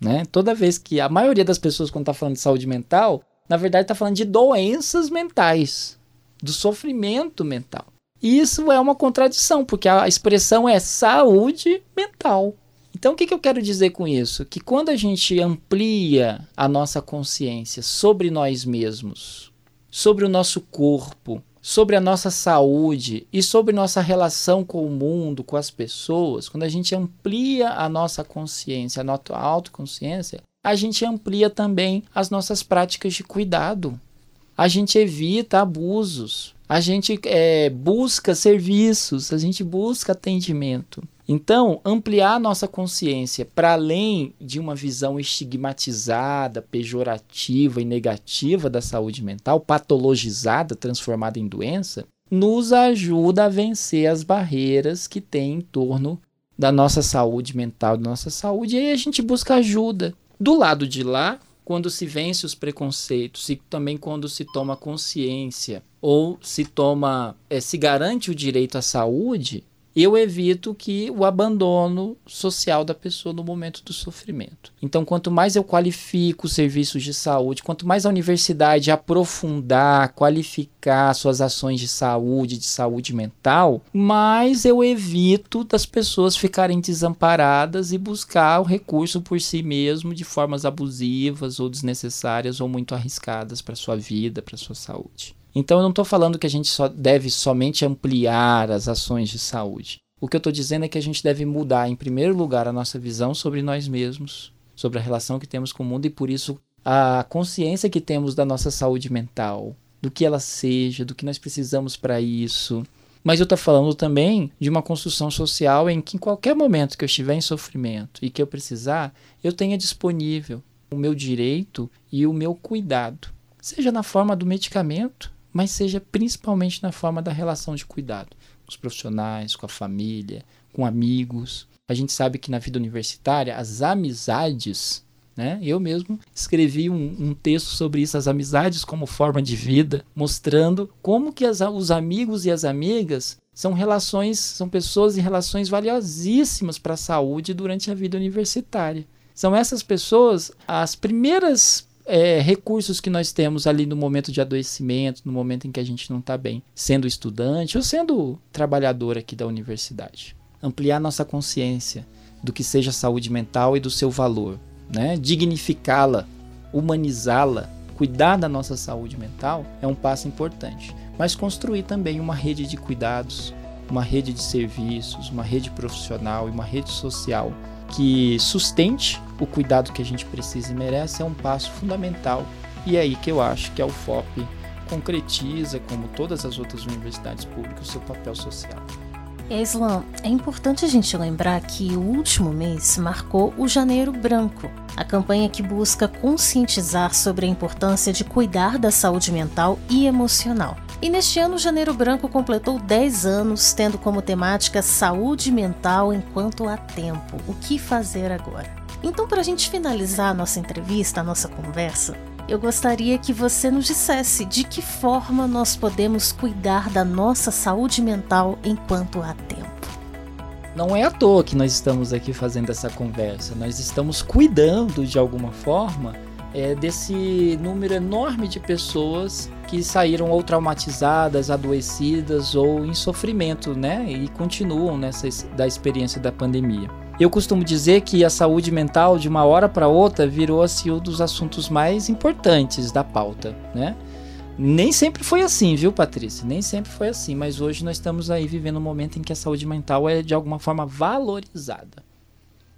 Né? Toda vez que a maioria das pessoas, quando está falando de saúde mental, na verdade está falando de doenças mentais, do sofrimento mental. E isso é uma contradição, porque a expressão é saúde mental. Então, o que, que eu quero dizer com isso? Que quando a gente amplia a nossa consciência sobre nós mesmos, sobre o nosso corpo, sobre a nossa saúde e sobre nossa relação com o mundo, com as pessoas, quando a gente amplia a nossa consciência, a nossa autoconsciência, a gente amplia também as nossas práticas de cuidado. A gente evita abusos, a gente é, busca serviços, a gente busca atendimento. Então, ampliar nossa consciência para além de uma visão estigmatizada, pejorativa e negativa da saúde mental, patologizada, transformada em doença, nos ajuda a vencer as barreiras que tem em torno da nossa saúde mental, da nossa saúde, e aí a gente busca ajuda. Do lado de lá, quando se vence os preconceitos e também quando se toma consciência ou se toma, é, se garante o direito à saúde, eu evito que o abandono social da pessoa no momento do sofrimento. Então, quanto mais eu qualifico os serviços de saúde, quanto mais a universidade aprofundar, qualificar suas ações de saúde, de saúde mental, mais eu evito das pessoas ficarem desamparadas e buscar o recurso por si mesmo de formas abusivas ou desnecessárias ou muito arriscadas para sua vida, para sua saúde. Então eu não estou falando que a gente só deve somente ampliar as ações de saúde. O que eu estou dizendo é que a gente deve mudar, em primeiro lugar, a nossa visão sobre nós mesmos, sobre a relação que temos com o mundo e por isso a consciência que temos da nossa saúde mental, do que ela seja, do que nós precisamos para isso, Mas eu estou falando também de uma construção social em que, em qualquer momento que eu estiver em sofrimento e que eu precisar, eu tenha disponível o meu direito e o meu cuidado, seja na forma do medicamento, mas seja principalmente na forma da relação de cuidado com os profissionais, com a família, com amigos. A gente sabe que na vida universitária as amizades né? Eu mesmo escrevi um, um, texto sobre isso, as amizades como forma de vida, mostrando como que as, os amigos e as amigas são relações, são pessoas e relações valiosíssimas para a saúde durante a vida universitária. São essas pessoas as primeiras é, recursos que nós temos ali no momento de adoecimento, no momento em que a gente não está bem, sendo estudante ou sendo trabalhador aqui da universidade. Ampliar nossa consciência do que seja saúde mental e do seu valor né? dignificá-la, humanizá-la, cuidar da nossa saúde mental é um passo importante. Mas construir também uma rede de cuidados, uma rede de serviços, uma rede profissional e uma rede social que sustente o cuidado que a gente precisa e merece é um passo fundamental. E é aí que eu acho que a UFOP concretiza, como todas as outras universidades públicas, o seu papel social. E Islam, é importante a gente lembrar que o último mês marcou o Janeiro Branco, a campanha que busca conscientizar sobre a importância de cuidar da saúde mental e emocional. E neste ano, Janeiro Branco completou 10 anos, tendo como temática saúde mental enquanto há tempo. O que fazer agora? Então, para a gente finalizar a nossa entrevista, a nossa conversa, eu gostaria que você nos dissesse de que forma nós podemos cuidar da nossa saúde mental enquanto há tempo. Não é à toa que nós estamos aqui fazendo essa conversa, nós estamos cuidando de alguma forma é, desse número enorme de pessoas que saíram ou traumatizadas, adoecidas ou em sofrimento, né? E continuam nessa da experiência da pandemia. Eu costumo dizer que a saúde mental, de uma hora para outra, virou assim um dos assuntos mais importantes da pauta, né? Nem sempre foi assim, viu, Patrícia? Nem sempre foi assim, mas hoje nós estamos aí vivendo um momento em que a saúde mental é de alguma forma valorizada,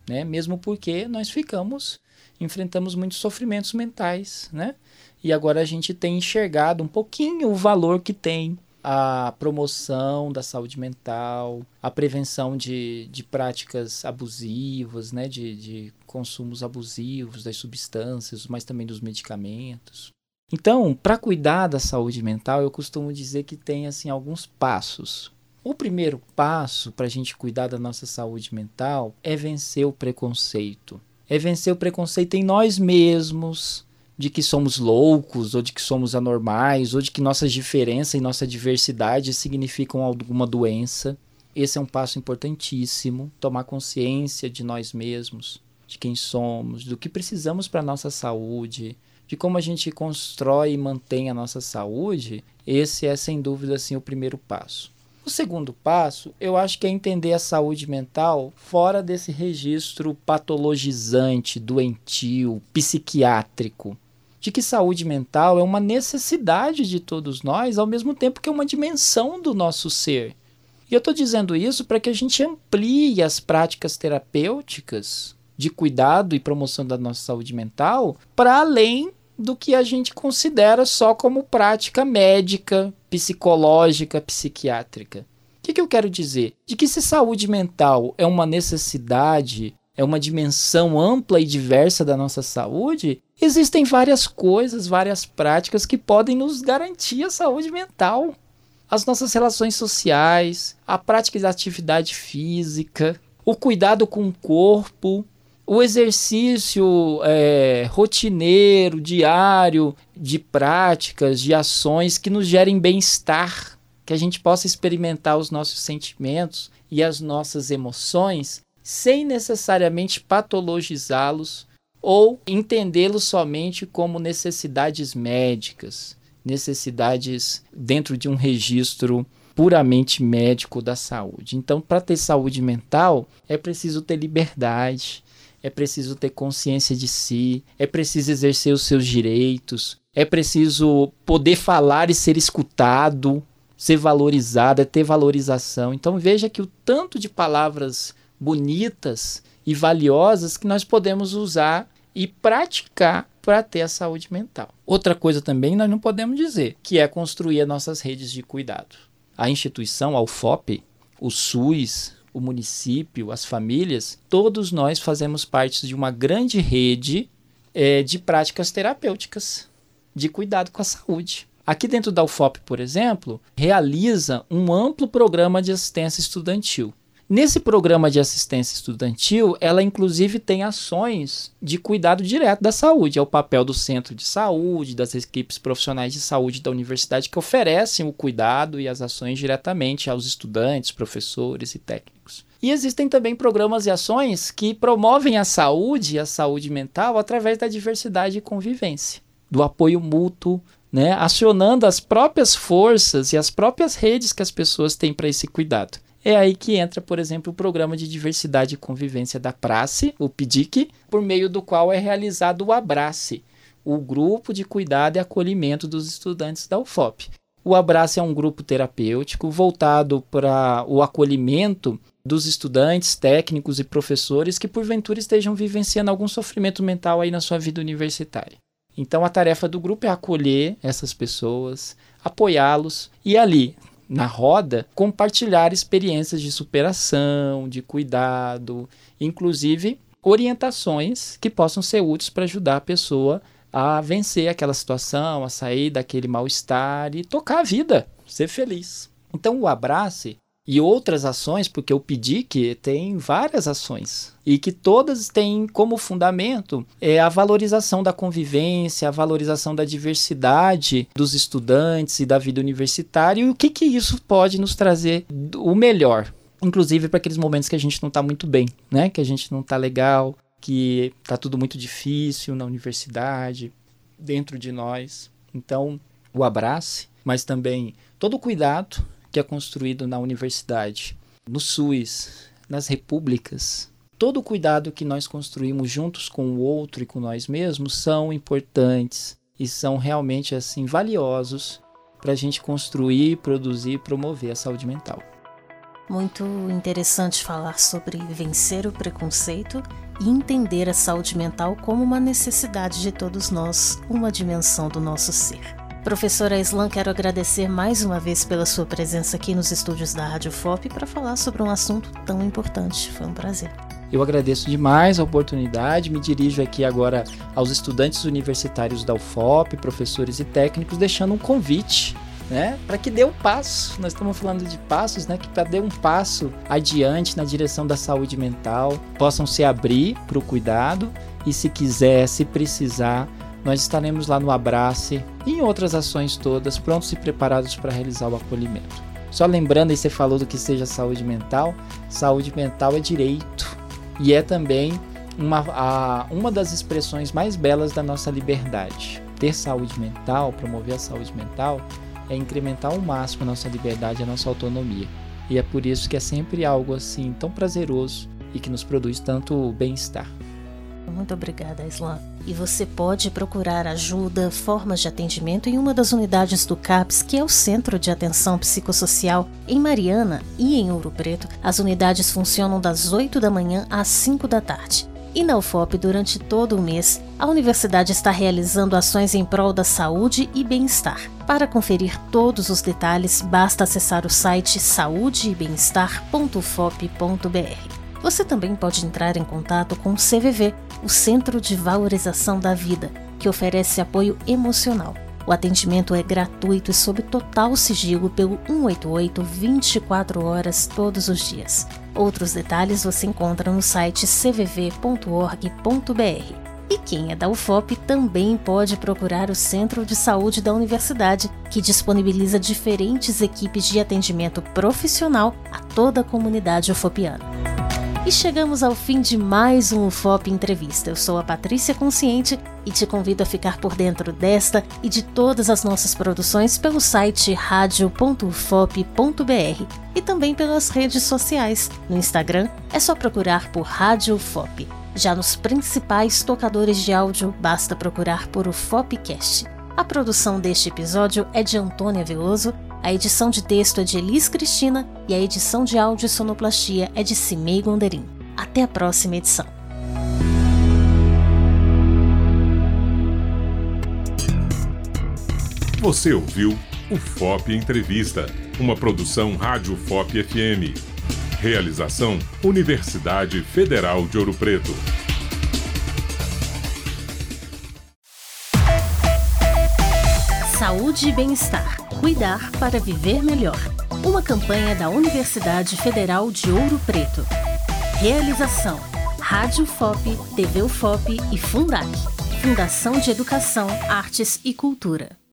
né? Mesmo porque nós ficamos, enfrentamos muitos sofrimentos mentais, né? E agora a gente tem enxergado um pouquinho o valor que tem a promoção da saúde mental, a prevenção de, de práticas abusivas, né, de, de consumos abusivos das substâncias, mas também dos medicamentos. Então, para cuidar da saúde mental, eu costumo dizer que tem assim alguns passos. O primeiro passo para a gente cuidar da nossa saúde mental é vencer o preconceito. É vencer o preconceito em nós mesmos, de que somos loucos, ou de que somos anormais, ou de que nossas diferenças e nossa diversidade significam alguma doença. Esse é um passo importantíssimo, tomar consciência de nós mesmos, de quem somos, do que precisamos para a nossa saúde, de como a gente constrói e mantém a nossa saúde. Esse é sem dúvida assim o primeiro passo. O segundo passo, eu acho que é entender a saúde mental fora desse registro patologizante, doentio, psiquiátrico de que saúde mental é uma necessidade de todos nós, ao mesmo tempo que é uma dimensão do nosso ser. E eu estou dizendo isso para que a gente amplie as práticas terapêuticas de cuidado e promoção da nossa saúde mental para além do que a gente considera só como prática médica, psicológica, psiquiátrica. O que, que eu quero dizer? De que se saúde mental é uma necessidade é uma dimensão ampla e diversa da nossa saúde, existem várias coisas, várias práticas que podem nos garantir a saúde mental. As nossas relações sociais, a prática de atividade física, o cuidado com o corpo, o exercício é, rotineiro, diário, de práticas, de ações que nos gerem bem-estar, que a gente possa experimentar os nossos sentimentos e as nossas emoções sem necessariamente patologizá-los ou entendê-los somente como necessidades médicas, necessidades dentro de um registro puramente médico da saúde. Então, para ter saúde mental, é preciso ter liberdade, é preciso ter consciência de si, é preciso exercer os seus direitos, é preciso poder falar e ser escutado, ser valorizado, é ter valorização. Então, veja que o tanto de palavras bonitas e valiosas que nós podemos usar e praticar para ter a saúde mental. Outra coisa também nós não podemos dizer, que é construir as nossas redes de cuidado. a instituição, a UFOP, o SUS, o município, as famílias, todos nós fazemos parte de uma grande rede é, de práticas terapêuticas de cuidado com a saúde. Aqui dentro da UFOP, por exemplo, realiza um amplo programa de assistência estudantil. Nesse programa de assistência estudantil, ela inclusive tem ações de cuidado direto da saúde. É o papel do centro de saúde, das equipes profissionais de saúde da universidade que oferecem o cuidado e as ações diretamente aos estudantes, professores e técnicos. E existem também programas e ações que promovem a saúde e a saúde mental através da diversidade e convivência, do apoio mútuo, né, acionando as próprias forças e as próprias redes que as pessoas têm para esse cuidado. É aí que entra, por exemplo, o Programa de Diversidade e Convivência da Prace, o PDIC, por meio do qual é realizado o Abrace, o Grupo de Cuidado e Acolhimento dos Estudantes da UFOP. O Abrace é um grupo terapêutico voltado para o acolhimento dos estudantes, técnicos e professores que porventura estejam vivenciando algum sofrimento mental aí na sua vida universitária. Então a tarefa do grupo é acolher essas pessoas, apoiá-los e ali, na roda, compartilhar experiências de superação, de cuidado, inclusive orientações que possam ser úteis para ajudar a pessoa a vencer aquela situação, a sair daquele mal-estar e tocar a vida, ser feliz. Então o abrace e outras ações, porque pedi que tem várias ações e que todas têm como fundamento é a valorização da convivência, a valorização da diversidade dos estudantes e da vida universitária e o que que isso pode nos trazer o melhor, inclusive para aqueles momentos que a gente não está muito bem, né? Que a gente não está legal, que está tudo muito difícil na universidade, dentro de nós. Então, o abraço, mas também todo o cuidado que é construído na universidade, no SUS, nas repúblicas, todo o cuidado que nós construímos juntos com o outro e com nós mesmos são importantes e são realmente assim valiosos para a gente construir, produzir e promover a saúde mental. Muito interessante falar sobre vencer o preconceito e entender a saúde mental como uma necessidade de todos nós, uma dimensão do nosso ser. Professora Islan, quero agradecer mais uma vez pela sua presença aqui nos estúdios da Rádio FOP para falar sobre um assunto tão importante. Foi um prazer. Eu agradeço demais a oportunidade, me dirijo aqui agora aos estudantes universitários da UFOP, professores e técnicos, deixando um convite né, para que dê um passo. Nós estamos falando de passos, né, que para dê um passo adiante na direção da saúde mental, possam se abrir para o cuidado e se quiser, se precisar, nós estaremos lá no Abrace e em outras ações todas, prontos e preparados para realizar o acolhimento. Só lembrando, aí você falou do que seja saúde mental, saúde mental é direito e é também uma, a, uma das expressões mais belas da nossa liberdade. Ter saúde mental, promover a saúde mental, é incrementar ao máximo a nossa liberdade a nossa autonomia. E é por isso que é sempre algo assim tão prazeroso e que nos produz tanto bem-estar. Muito obrigada, Islam. E você pode procurar ajuda, formas de atendimento em uma das unidades do CAPS, que é o Centro de Atenção Psicossocial, em Mariana e em Ouro Preto. As unidades funcionam das 8 da manhã às 5 da tarde. E na UFOP, durante todo o mês, a universidade está realizando ações em prol da saúde e bem-estar. Para conferir todos os detalhes, basta acessar o site saudeebemestar.fop.br. Você também pode entrar em contato com o CVV, o Centro de Valorização da Vida, que oferece apoio emocional. O atendimento é gratuito e sob total sigilo pelo 188 24 horas todos os dias. Outros detalhes você encontra no site cvv.org.br. E quem é da UFOP também pode procurar o Centro de Saúde da Universidade, que disponibiliza diferentes equipes de atendimento profissional a toda a comunidade ufopiana. E chegamos ao fim de mais um UFOP Entrevista. Eu sou a Patrícia Consciente e te convido a ficar por dentro desta e de todas as nossas produções pelo site radio.ufop.br e também pelas redes sociais. No Instagram é só procurar por Rádio UFOP. Já nos principais tocadores de áudio, basta procurar por UFOPcast. A produção deste episódio é de Antônia Veloso a edição de texto é de Elis Cristina e a edição de áudio e sonoplastia é de Cimei Gonderim. Até a próxima edição. Você ouviu o FOP Entrevista uma produção Rádio FOP FM. Realização Universidade Federal de Ouro Preto. Saúde e bem-estar. Cuidar para viver melhor. Uma campanha da Universidade Federal de Ouro Preto. Realização: Rádio FOP, TV UFOP e Fundac. Fundação de Educação, Artes e Cultura.